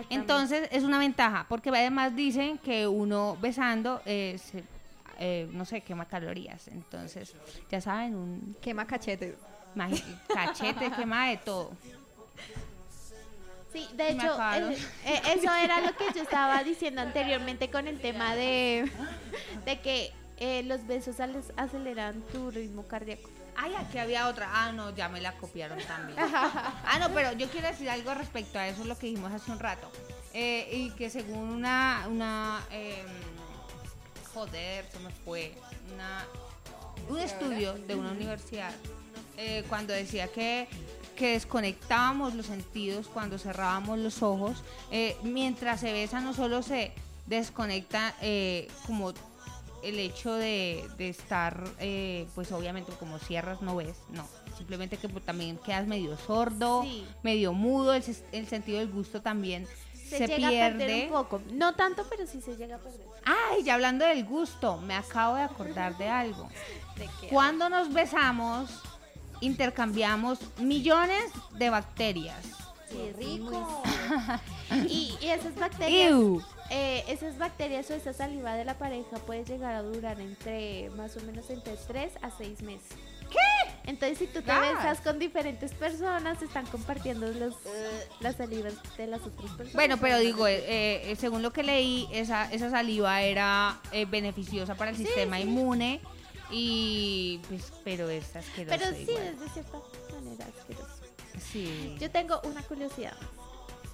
Entonces es una ventaja, porque además dicen que uno besando, eh, se- eh, no sé, quema calorías. Entonces, ya saben, un Quema cachetes. magi- cachete quema de todo. Sí, de Me hecho, eh, eh, eso era lo que yo estaba diciendo anteriormente con el tema de, de que eh, los besos aceleran tu ritmo cardíaco. Ay, aquí había otra. Ah, no, ya me la copiaron también. ah, no, pero yo quiero decir algo respecto a eso, lo que dijimos hace un rato. Eh, y que según una, una em, joder, se me fue, una, un estudio de una universidad, eh, cuando decía que, que desconectábamos los sentidos cuando cerrábamos los ojos, eh, mientras se besa no solo se desconecta como el hecho de, de estar, eh, pues obviamente como cierras no ves, no, simplemente que pues, también quedas medio sordo, Sí. medio mudo, el, sentido del gusto también Se, se, llega a perder pierde. un poco. No tanto, pero sí se llega a perder. Ay, ya hablando del gusto, me acabo de acordar de algo. ¿De qué? Cuando nos besamos, intercambiamos millones de bacterias. ¡Qué rico! Y, y esas bacterias, ¡Ew! Eh, esas bacterias o esa saliva de la pareja puede llegar a durar entre más o menos entre 3 a 6 meses. ¿Qué? Entonces si tú te besas con diferentes personas, están compartiendo los, las salivas de las otras personas. Bueno, pero digo, eh, eh, según lo que leí, esa, esa saliva era eh, beneficiosa para el sistema inmune y pues, pero es asqueroso Pero sí, igual. es de cierta manera asqueroso. Sí. Yo tengo una curiosidad.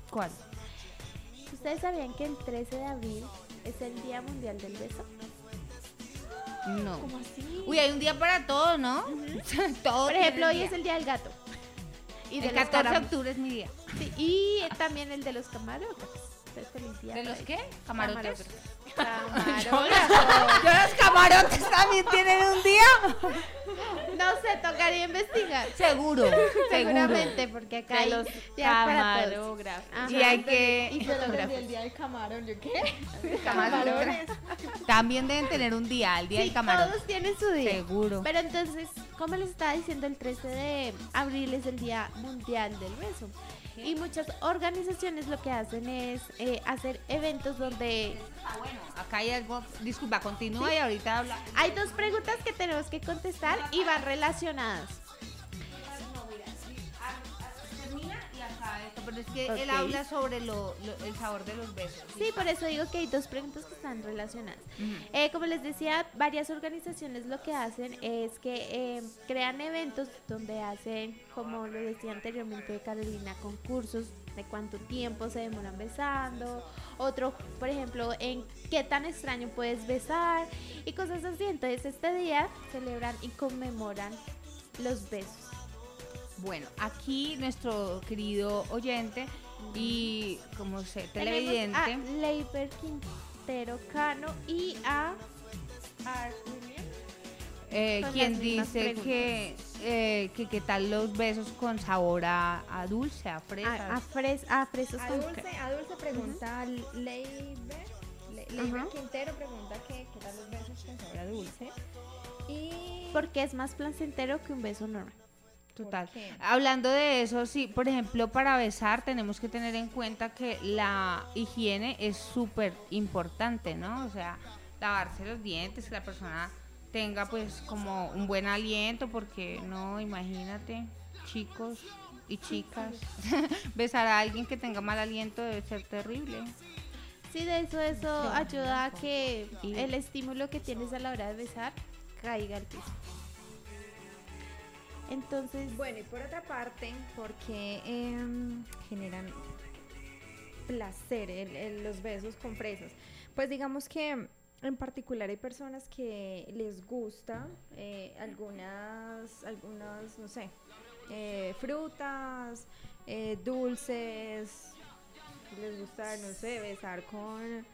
¿Cuál? ¿Ustedes sabían que el 13 de abril es el Día Mundial del Beso? No. ¿Cómo así? Uy, hay un día para todo, ¿no? todo Por ejemplo, hoy es el Día del Gato. Y de el los 14 de octubre es mi día. Sí, y también el de los camarotes. ¿De los qué? ¿Camarotes? Camarotes. Yo los camarotes también tienen un día. No sé, tocaría investigar. Seguro, seguro. Seguramente, porque acá hay los camarógrafos. Ajá. Y hay que... Y fotógrafos. el día del camarón, ¿yo qué? Camarones. También deben tener un día, el día Sí, del camarón. todos tienen su día. Seguro. Pero entonces, como les estaba diciendo, el 13 de abril es el Día Mundial del Beso. Y muchas organizaciones lo que hacen es eh, hacer eventos donde Ah, bueno, acá hay algo. Disculpa, continúa y ahorita habla. hay dos preguntas que tenemos que contestar y van relacionadas. Pero es que él habla sobre lo, lo- el sabor de los besos. Sí, por eso digo que hay dos preguntas que están relacionadas. Eh, como les decía, varias organizaciones lo que hacen es que eh, crean eventos donde hacen, como lo decía anteriormente Carolina, concursos de cuánto tiempo se demoran besando, otro, por ejemplo, en qué tan extraño puedes besar y cosas así. Entonces este día celebran y conmemoran los besos. Bueno, aquí nuestro querido oyente y como sé, televidente. a Leiber Quintero Cano y a. Eh, quien dice preguntas. que, eh, que qué tal los besos con sabor a, a dulce, a fresas. A, a, fres- a fresas A con Dulce, a Dulce pregunta Leiber, Le- Leiber. Quintero pregunta que qué tal los besos con sabor a dulce. Y Porque es más placentero que un beso normal. Total. Hablando de eso, sí, por ejemplo, para besar tenemos que tener en cuenta que la higiene es súper importante, ¿no? O sea, lavarse los dientes, que la persona tenga pues como un buen aliento, porque no, imagínate, chicos y chicas, besar a alguien que tenga mal aliento debe ser terrible. Sí, de eso, eso ayuda a que el estímulo que tienes a la hora de besar caiga al piso. Entonces, Bueno, y por otra parte, porque em, generan placer el- el- los besos con fresas. Pues digamos que en particular hay personas que les gusta eh, algunas, algunas, no sé, eh, frutas, eh, dulces, les gusta, no sé, besar con...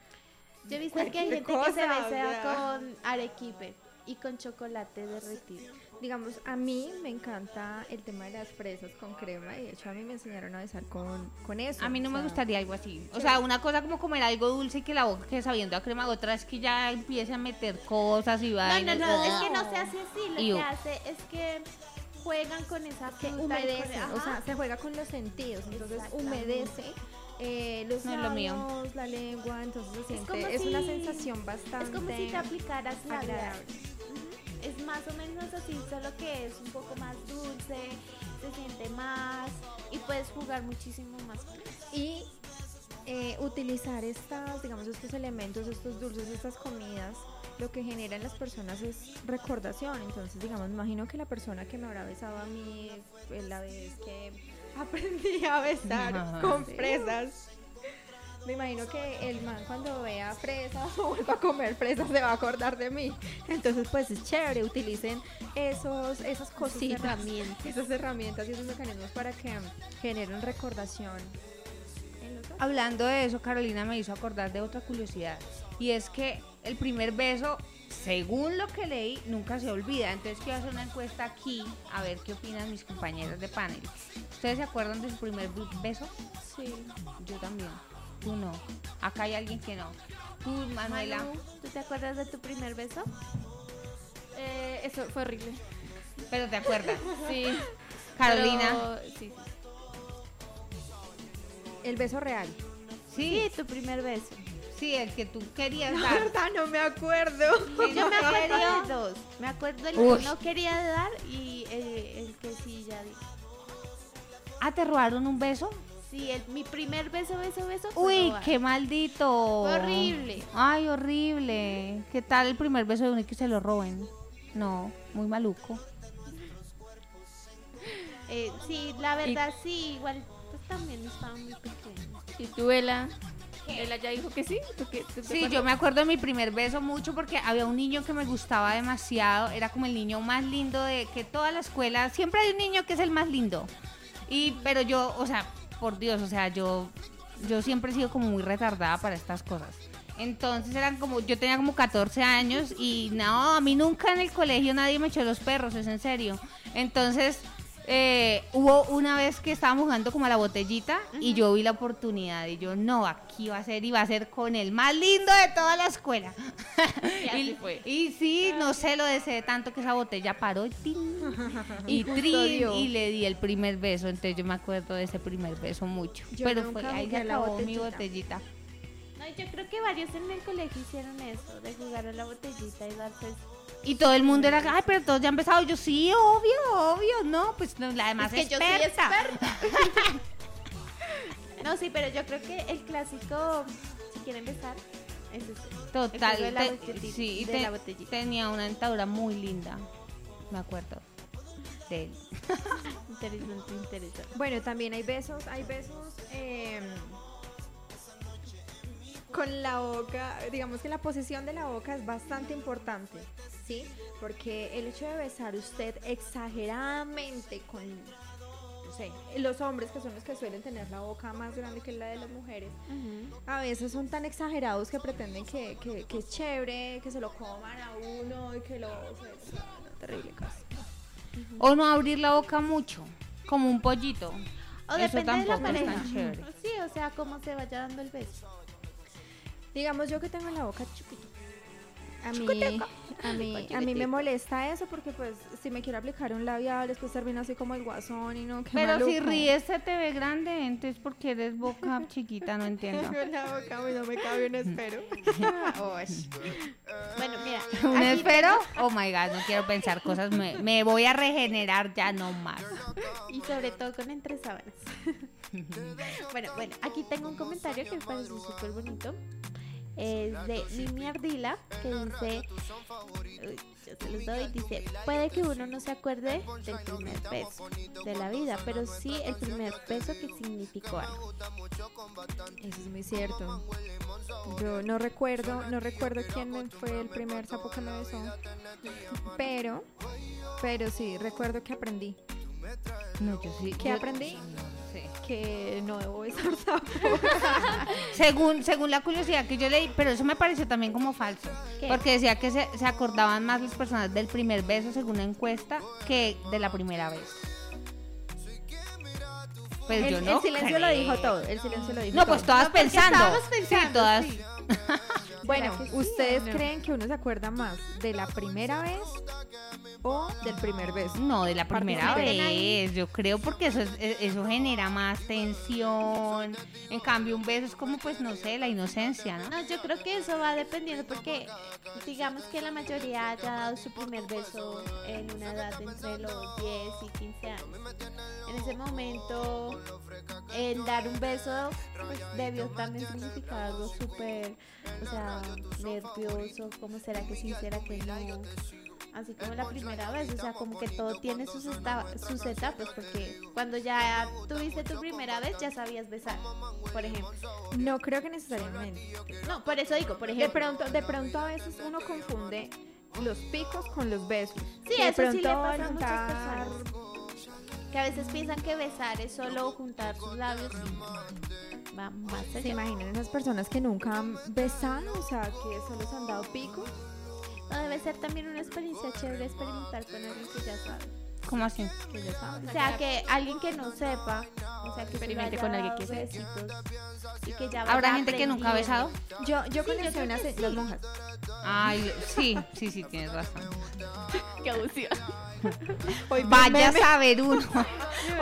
yo he visto que hay gente que se o besa sea. con arequipe y con chocolate derretido. Digamos, a mí me encanta el tema de las fresas con crema y de hecho a mí me enseñaron a besar con, con eso. A mí no me sea, gustaría algo así. O sea, una cosa como comer algo dulce y que la boca quede sabiendo a crema, otra es que ya empiece a meter cosas y No, no, vainas. no, es que no se hace así. Lo que hace es que juegan con esa que humedece, con- o sea, se juega con los sentidos, entonces humedece eh, los No es lo mío. labios, la lengua, entonces se siente, como es, una sensación bastante Es como si te aplicaras agradable. Más o menos así, solo que es un poco más dulce, se siente más y puedes jugar muchísimo más con eso. Y eh, utilizar estas, digamos, estos elementos, estos dulces, estas comidas, lo que genera en las personas es recordación. Entonces, digamos, imagino que la persona que me habrá besado a mí es la vez que aprendí a besar con fresas. Me imagino que el man cuando vea fresas o vuelva a comer fresas se va a acordar de mí. Entonces, pues es chévere, utilicen esos, esas cositas, herramientas. esas herramientas y esos mecanismos para que generen recordación. Hablando de eso, Carolina me hizo acordar de otra curiosidad. Y es que el primer beso, según lo que leí, nunca se olvida. Entonces quiero hacer una encuesta aquí a ver qué opinan mis compañeros de panel. ¿Ustedes se acuerdan de su primer beso? Sí. Yo también. Tú no. Acá hay alguien que no. Tú, Manuela. Manu, ¿tú te acuerdas de tu primer beso? Eh, eso fue horrible. Pero te acuerdas. Sí. Carolina. pero- sí, sí. El beso real. Sí, Sí, tu primer beso. sí, el que tú querías La dar. verdad no me acuerdo. Yo me acuerdo de dos. Me acuerdo el Uy. que no quería dar y el, el que sí ya di. Ah, ¿te robaron un beso? Sí, el, mi primer beso, beso, beso. Uy, qué maldito. Fue horrible. Ay, horrible. ¿Qué tal el primer beso de uno y que se lo roben? No, muy maluco. Eh, sí, la verdad sí, igual pues también estaba muy pequeño. ¿Y tú, Ela? Ela ya dijo que sí. ¿Tú qué- tú te Sí, yo me acuerdo de mi primer beso mucho porque había un niño que me gustaba demasiado. Era como el niño más lindo de que toda la escuela. Siempre hay un niño que es el más lindo. Y, pero yo, o sea, por Dios, o sea, yo, yo siempre he sido como muy retardada para estas cosas. Entonces eran como, yo tenía como 14 años y no, a mí nunca en el colegio nadie me echó los perros, es en serio. Entonces eh, hubo una vez que estábamos jugando como a la botellita y yo vi la oportunidad y yo, no, aquí va a ser y va a ser con el más lindo de toda la escuela. Y así fue. y sí, no sé, lo deseé tanto que esa botella paró y, y, trin, y le di el primer beso. Entonces yo me acuerdo de ese primer beso mucho. Yo Pero fue ahí la acabó mi botellita. botellita. No, yo creo que varios en el colegio hicieron eso, de jugar a la botellita y darse... Y todo el mundo era, ay, pero todos ya han empezado. Yo, sí, obvio, obvio. No, pues no, la demás Es que yo soy experta. No, sí, pero yo creo que el clásico, si quieren besar, es ese. Total, El juego de la te- botellita- sí, y de te- la botellita. tenía una dentadura muy linda. Me acuerdo de él. Interesante, interesante. Bueno, también hay besos, hay besos em, con la boca, digamos que la posición de la boca es bastante importante, ¿sí? Porque el hecho de besar usted exageradamente con, no sé, los hombres que son los que suelen tener la boca más grande que la de las mujeres, a veces son tan exagerados que pretenden que, que- que es chévere, que se lo coman a uno y que lo... o sea, es una terrible cosa. O no abrir la boca mucho, como un pollito. O Eso depende de la tampoco es pareja. tan chévere. Sí, o sea, cómo se vaya dando el beso. Digamos yo que tengo la boca chiquita. A mí, a mí, a mí me molesta eso porque pues si me quiero aplicar un labial después termina así como el guasón y no, qué Pero si ríes se te ve grande, entonces porque eres boca chiquita, no entiendo. la boca mí no me cabe un espero. Bueno, mira. ¿Un espero? Oh my god, no quiero pensar cosas, me, me voy a regenerar ya no más. Y sobre todo con entre sábanas. bueno, bueno, aquí tengo un comentario que me parece súper bonito. Es de Mimi Ardila, que dice, uy, yo se los doy, dice, puede que uno no se acuerde del primer beso de la vida, pero sí el primer beso que significó algo. Eso es muy cierto. Yo no recuerdo, no recuerdo quién fue el primer sapo que me besó. Pero, pero sí, recuerdo que aprendí. No, yo sí. ¿Qué yo- aprendí? Que no debo besar sapos. Según, según la curiosidad que yo leí, pero eso me pareció también como falso. ¿Qué? Porque decía que se, se acordaban más las personas del primer beso, según una encuesta, que de la primera vez. Pues el, yo el no. silencio lo dijo todo. El silencio lo dijo No, todo. pues todas pensando. estábamos Sí, pensando, todas. sí. Bueno, ¿Será que sí ¿ustedes no? creen que uno se acuerda más de la primera vez o del primer beso? No, de la primera vez, yo creo, porque eso, es- e- eso genera más tensión. En cambio, un beso es como, pues, no sé, la inocencia, ¿no? No, yo creo que eso va dependiendo porque digamos que la mayoría haya dado su primer beso en una edad entre los 10 y 15 años. En ese momento, el dar un beso pues, debió también significar algo súper, o sea, nervioso, como será que sí, será que no. Así como la primera vez, o sea, como que todo tiene sus, sus etapas, porque cuando ya tuviste tu primera vez ya sabías besar, por ejemplo. No creo que necesariamente. No, por eso digo, por De ejemplo. pronto, de pronto a veces uno confunde los picos con los besos. Sí, de eso sí le pasa a muchas personas. Que a veces piensan que besar es solo juntar sus labios y va más ¿Se allá. imaginan esas personas que nunca han besado? O sea, que solo se han dado picos. No, debe ser también una experiencia chévere experimentar con alguien que ya sabe. ¿Cómo así? Que ya saben. O sea, que alguien que no sepa, o sea, que Experimente con alguien que sepa. y que ya ¿Habrá gente que nunca ha besado? Yo, yo Sí, yo conocí creo unas sí. monjas. Ay, sí, sí, sí, tienes razón. Qué abusiva. Hoy Vaya a saber uno.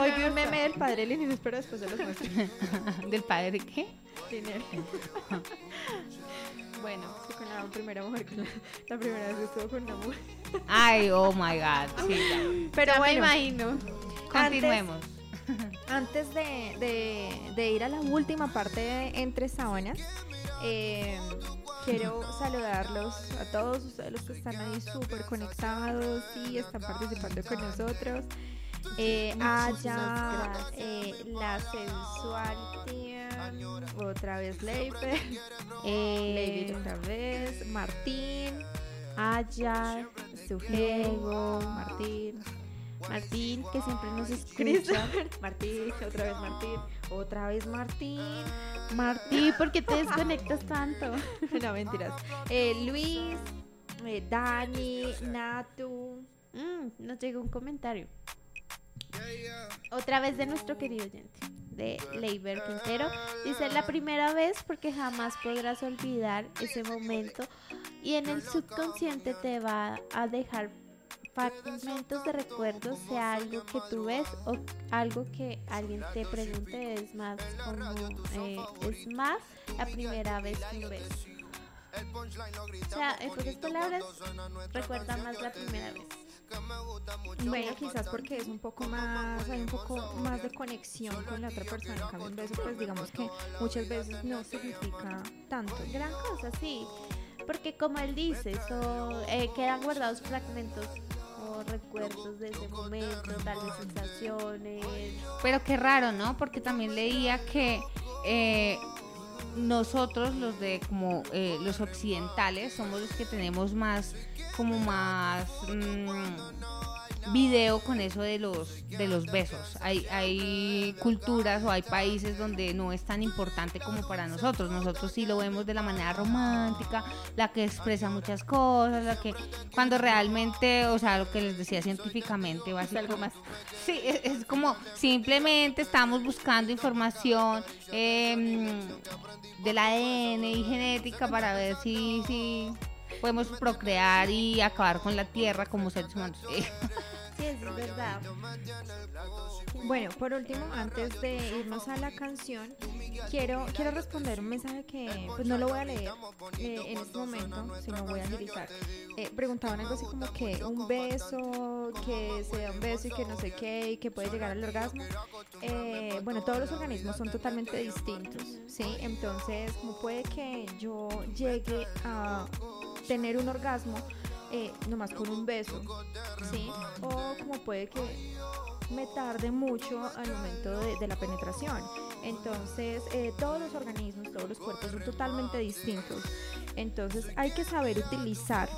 Hoy vi un meme del padre Linero, pero después se los muestro. ¿Del padre qué? Linero. bueno, con la primera mujer, la, la primera vez que estuvo con una mujer. Ay, oh my God. Sí, ya. Pero Ya me bueno, imagino. Continuemos. antes de, de- de ir a la última parte de Entre Sábanas, eh, quiero saludarlos a todos ustedes los que están ahí súper conectados y están participando con nosotros. Eh, Aya, eh, la sensual otra vez Leiber Eh, otra vez, Martín, Aya, Sujego, Martín, Martín, que siempre nos escucha. Martín, otra vez Martín, otra vez Martín, Martín, ¿por qué te desconectas tanto? no mentiras, eh, Luis, eh, Dani, Natu, Mm, nos llegó un comentario. Otra vez de nuestro querido oyente, de Leiber Quintero. Dice, la primera vez porque jamás podrás olvidar ese momento y en el subconsciente te va a dejar fragmentos de recuerdos, sea algo que tú ves o algo que alguien te pregunte, es más como, eh, es más la primera vez que un beso. O sea, en pocas palabras, recuerda más la primera vez. Bueno, quizás porque es un poco más, hay un poco más de conexión con la otra persona. En cambio, un beso, pues digamos que muchas veces no significa tanto. gran cosa, sí. Porque como él dice, so- eh, quedan guardados fragmentos recuerdos de ese momento, tal vez sensaciones. Pero qué raro, ¿no? Porque también leía que eh, nosotros, los de como eh, los occidentales, somos los que tenemos más, como más mm, video con eso de los de los besos. Hay, hay culturas o hay países donde no es tan importante como para nosotros. Nosotros sí lo vemos de la manera romántica, la que expresa muchas cosas, la que cuando realmente, o sea, lo que les decía científicamente, Es básicamente algo más. Sí, es, es como simplemente estamos buscando información em, del ADN y genética para ver si, si podemos procrear y acabar con la Tierra como seres humanos. Sí, es verdad. Bueno, por último, antes de irnos a la canción, quiero, quiero responder un mensaje que pues no lo voy a leer eh, en este momento, sino voy a agilizar. Eh, preguntaban algo así como que un beso, que se da un beso y que no sé qué, y que puede llegar al orgasmo. Eh, bueno, todos los organismos son totalmente distintos, ¿sí? Entonces, como puede que yo llegue a tener un orgasmo eh, nomás con un beso, ¿sí? O como puede que me tarde mucho al momento de, de la penetración. Entonces, eh, todos los organismos, todos los cuerpos son totalmente distintos. Entonces, hay que saber utilizar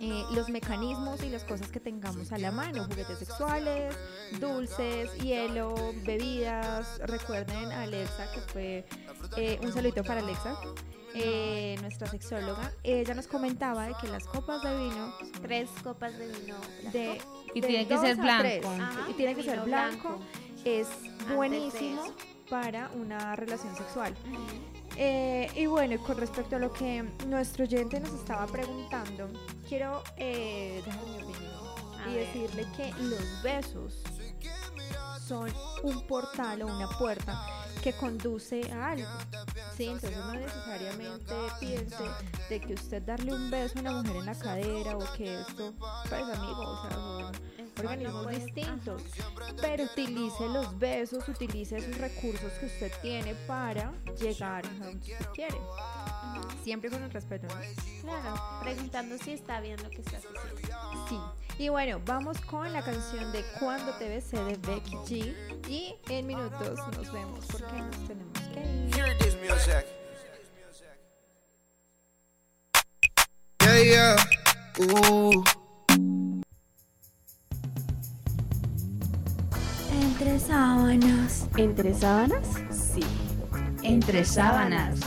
eh, los mecanismos y las cosas que tengamos a la mano, juguetes sexuales, dulces, hielo, bebidas. Recuerden a Alexa, que fue eh, un saludito para Alexa, eh, nuestra sexóloga. Ella nos comentaba de que las copas de vino Tres copas de vino blanco. de Y de tiene que dos ser a blanco. tres, Ajá, y tiene que ser blanco, es buenísimo para una relación sexual. Eh, y bueno, con respecto a lo que nuestro oyente nos estaba preguntando, quiero eh, dejar mi opinión. A y ver. decirle que los besos son un portal o una puerta que conduce a algo. Sí, entonces no necesariamente piense de que usted darle un beso a una mujer en la cadera o que esto, pues amigo, o sea, son organismos distintos. Pero utilice los besos, utilice esos recursos que usted tiene para llegar a donde usted quiere. Siempre con el respeto, ¿no? Claro, preguntando si está bien lo que estás haciendo. Sí. Y bueno, vamos con la canción de Cuando te besé de Becky G. Y en minutos nos vemos porque nos tenemos que ir. Hear this music. Yeah, yeah. Ooh. Entre sábanas. ¿Entre sábanas? Sí. Entre sábanas.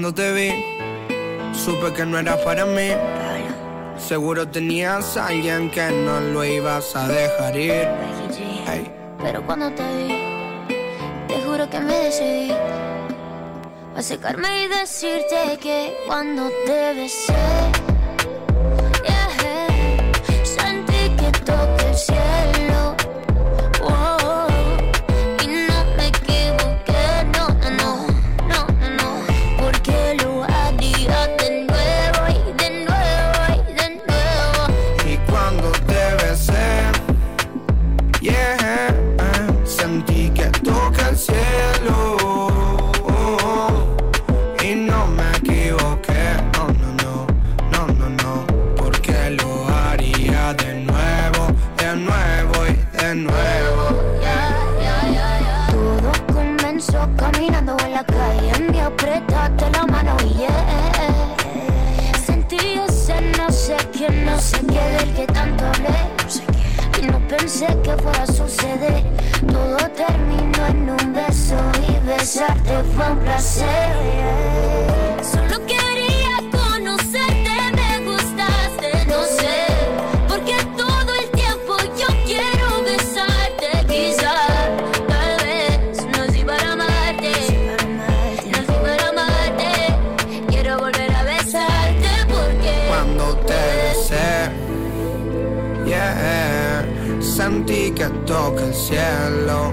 Cuando te vi, supe que no era para mí. Seguro tenías a alguien que no lo ibas a dejar ir. Pero cuando te vi, te juro que me decidí a secarme y decirte que cuando te besé, besarte fue un placer. Solo quería conocerte, me gustaste, no sé. Porque todo el tiempo yo quiero besarte, quizás. Tal vez nací para amarte, nací para amarte. Quiero volver a besarte porque Cuando te besé, yeah, sentí que toca el cielo.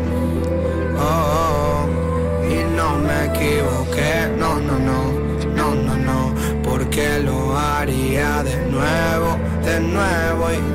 De nuevo, de nuevo y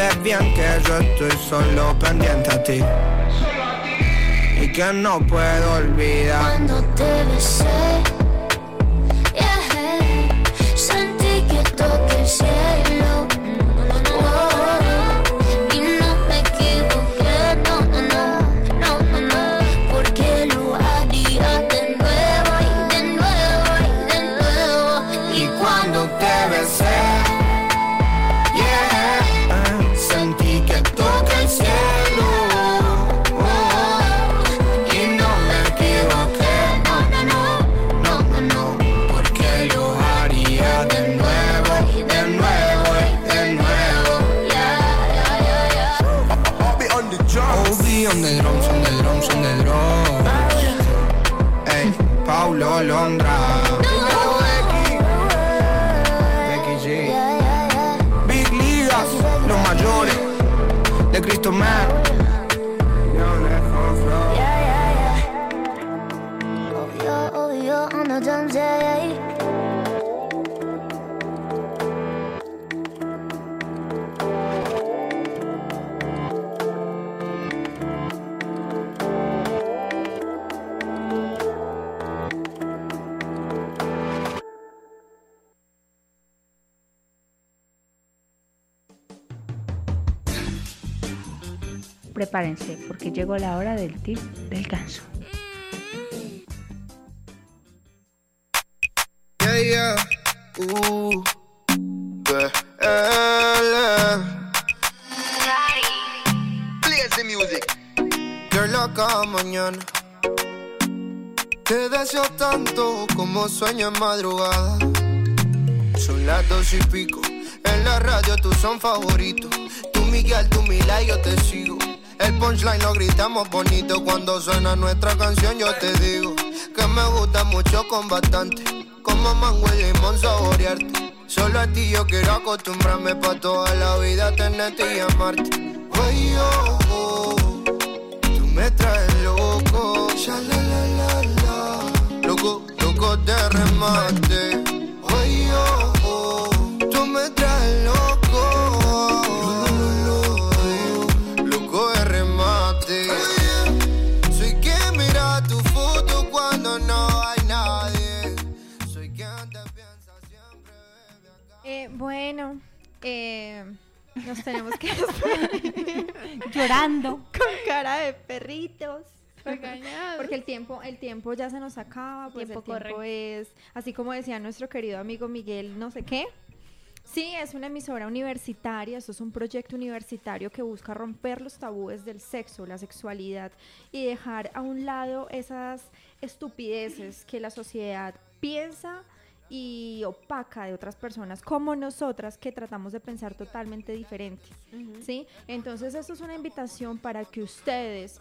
Sabes bien que yo estoy solo pendiente a ti. Y que no puedo olvidar. Cuando te besé, Prepárense, porque llegó la hora del tip del ganso. Yeah, yeah. Uh. Play the music. You're mañana. Te deseo tanto como sueño en madrugada. Son las dos y pico. En la radio tú son favoritos. Tú Miguel, tú Mila yo te sigo. El punchline lo gritamos bonito cuando suena nuestra canción. Yo te digo que me gusta mucho con bastante. Como mango y limón saborearte. Solo a ti yo quiero acostumbrarme pa' toda la vida tenerte y amarte. Oye, oh, tú me traes loco. Ya. Loco, loco de remate. Nos tenemos que Llorando. con cara de perritos. Porque el tiempo, el tiempo ya se nos acaba, pues Tiempo el tiempo corre. es, así como decía nuestro querido amigo Miguel, no sé qué. Sí, es una emisora universitaria, esto es un proyecto universitario que busca romper los tabúes del sexo, la sexualidad y dejar a un lado esas estupideces que la sociedad piensa y opaca de otras personas como nosotras que tratamos de pensar totalmente diferente. ¿sí? Entonces, esto es una invitación para que ustedes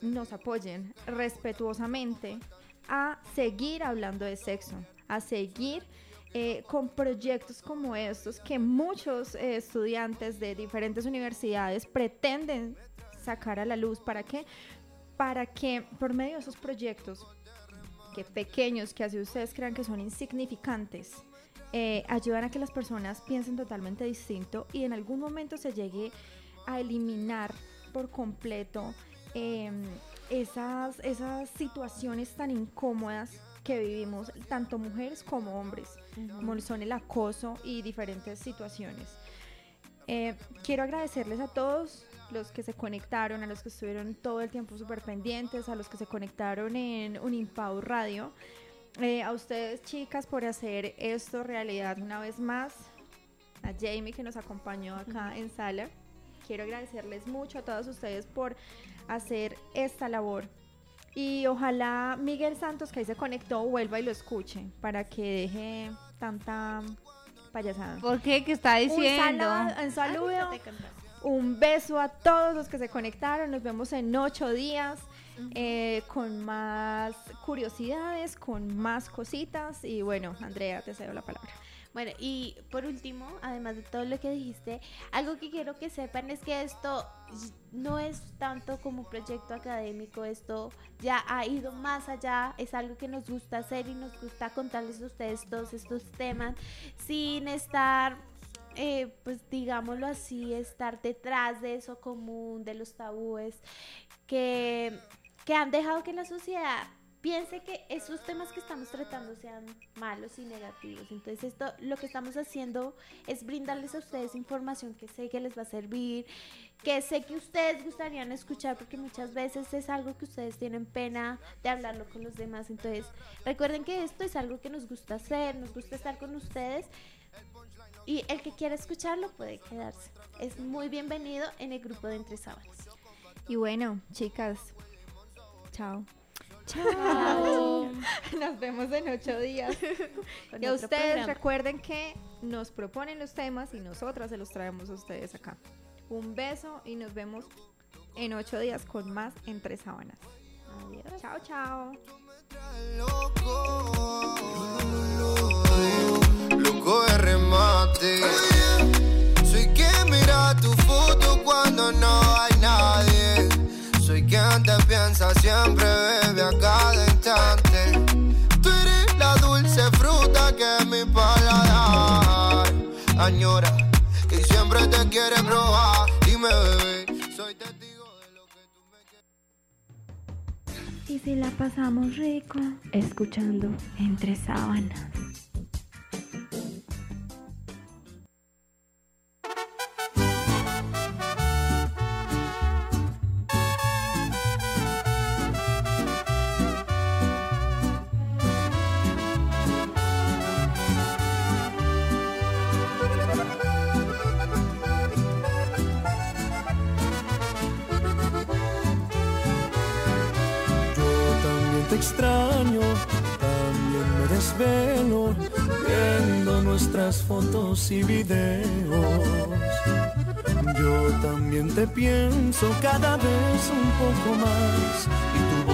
nos apoyen respetuosamente a seguir hablando de sexo, a seguir eh, con proyectos como estos que muchos eh, estudiantes de diferentes universidades pretenden sacar a la luz. ¿Para qué? Para que por medio de esos proyectos, que pequeños, que así ustedes crean que son insignificantes, eh, ayudan a que las personas piensen totalmente distinto y en algún momento se llegue a eliminar por completo em, esas, esas situaciones tan incómodas que vivimos tanto mujeres como hombres, como son el acoso y diferentes situaciones. Eh, quiero agradecerles a todos los que se conectaron, a los que estuvieron todo el tiempo súper pendientes, a los que se conectaron en Unimpau Radio, eh, a ustedes chicas por hacer esto realidad una vez más, a Jamie que nos acompañó acá en sala. Quiero agradecerles mucho a todos ustedes por hacer esta labor. Y ojalá Miguel Santos, que ahí se conectó, vuelva y lo escuche para que deje tanta payasada. ¿Por qué? ¿Qué está Un, diciendo? sala- un saludo, un beso a todos los que se conectaron. Nos vemos en ocho días eh, con más curiosidades, con más cositas. Y bueno, Andrea, te cedo la palabra. Bueno, y por último, además de todo lo que dijiste, algo que quiero que sepan es que esto no es tanto como un proyecto académico, esto ya ha ido más allá, es algo que nos gusta hacer y nos gusta contarles a ustedes todos estos temas sin estar, eh, pues digámoslo así, estar detrás de eso común, de los tabúes que, que han dejado que la sociedad piense que esos temas que estamos tratando sean malos y negativos. Entonces esto lo que estamos haciendo es brindarles a ustedes información que sé que les va a servir, que sé que ustedes gustarían escuchar porque muchas veces es algo que ustedes tienen pena de hablarlo con los demás. Entonces recuerden que esto es algo que nos gusta hacer, nos gusta estar con ustedes. Y el que quiera escucharlo puede quedarse. Es muy bienvenido en el grupo de Entre Sábanas. Y bueno, chicas, chao. Chao. Nos vemos en ocho días. Con y a ustedes programa. recuerden que nos proponen los temas y nosotras se los traemos a ustedes acá. Un beso y nos vemos en ocho días con más Entre Sábanas. Adiós. Chao, chao de remate. Soy quien mira tu foto cuando no hay nadie. Soy quien te piensa siempre, bebe a cada instante. Tú eres la dulce fruta que mi paladar añora y siempre te quiere probar. Dime, bebé, soy testigo de lo que tú me quieres. Y si la pasamos rico, escuchando entre sábanas. Extraño, también me desvelo, viendo nuestras fotos y videos. Yo también te pienso cada vez un poco más.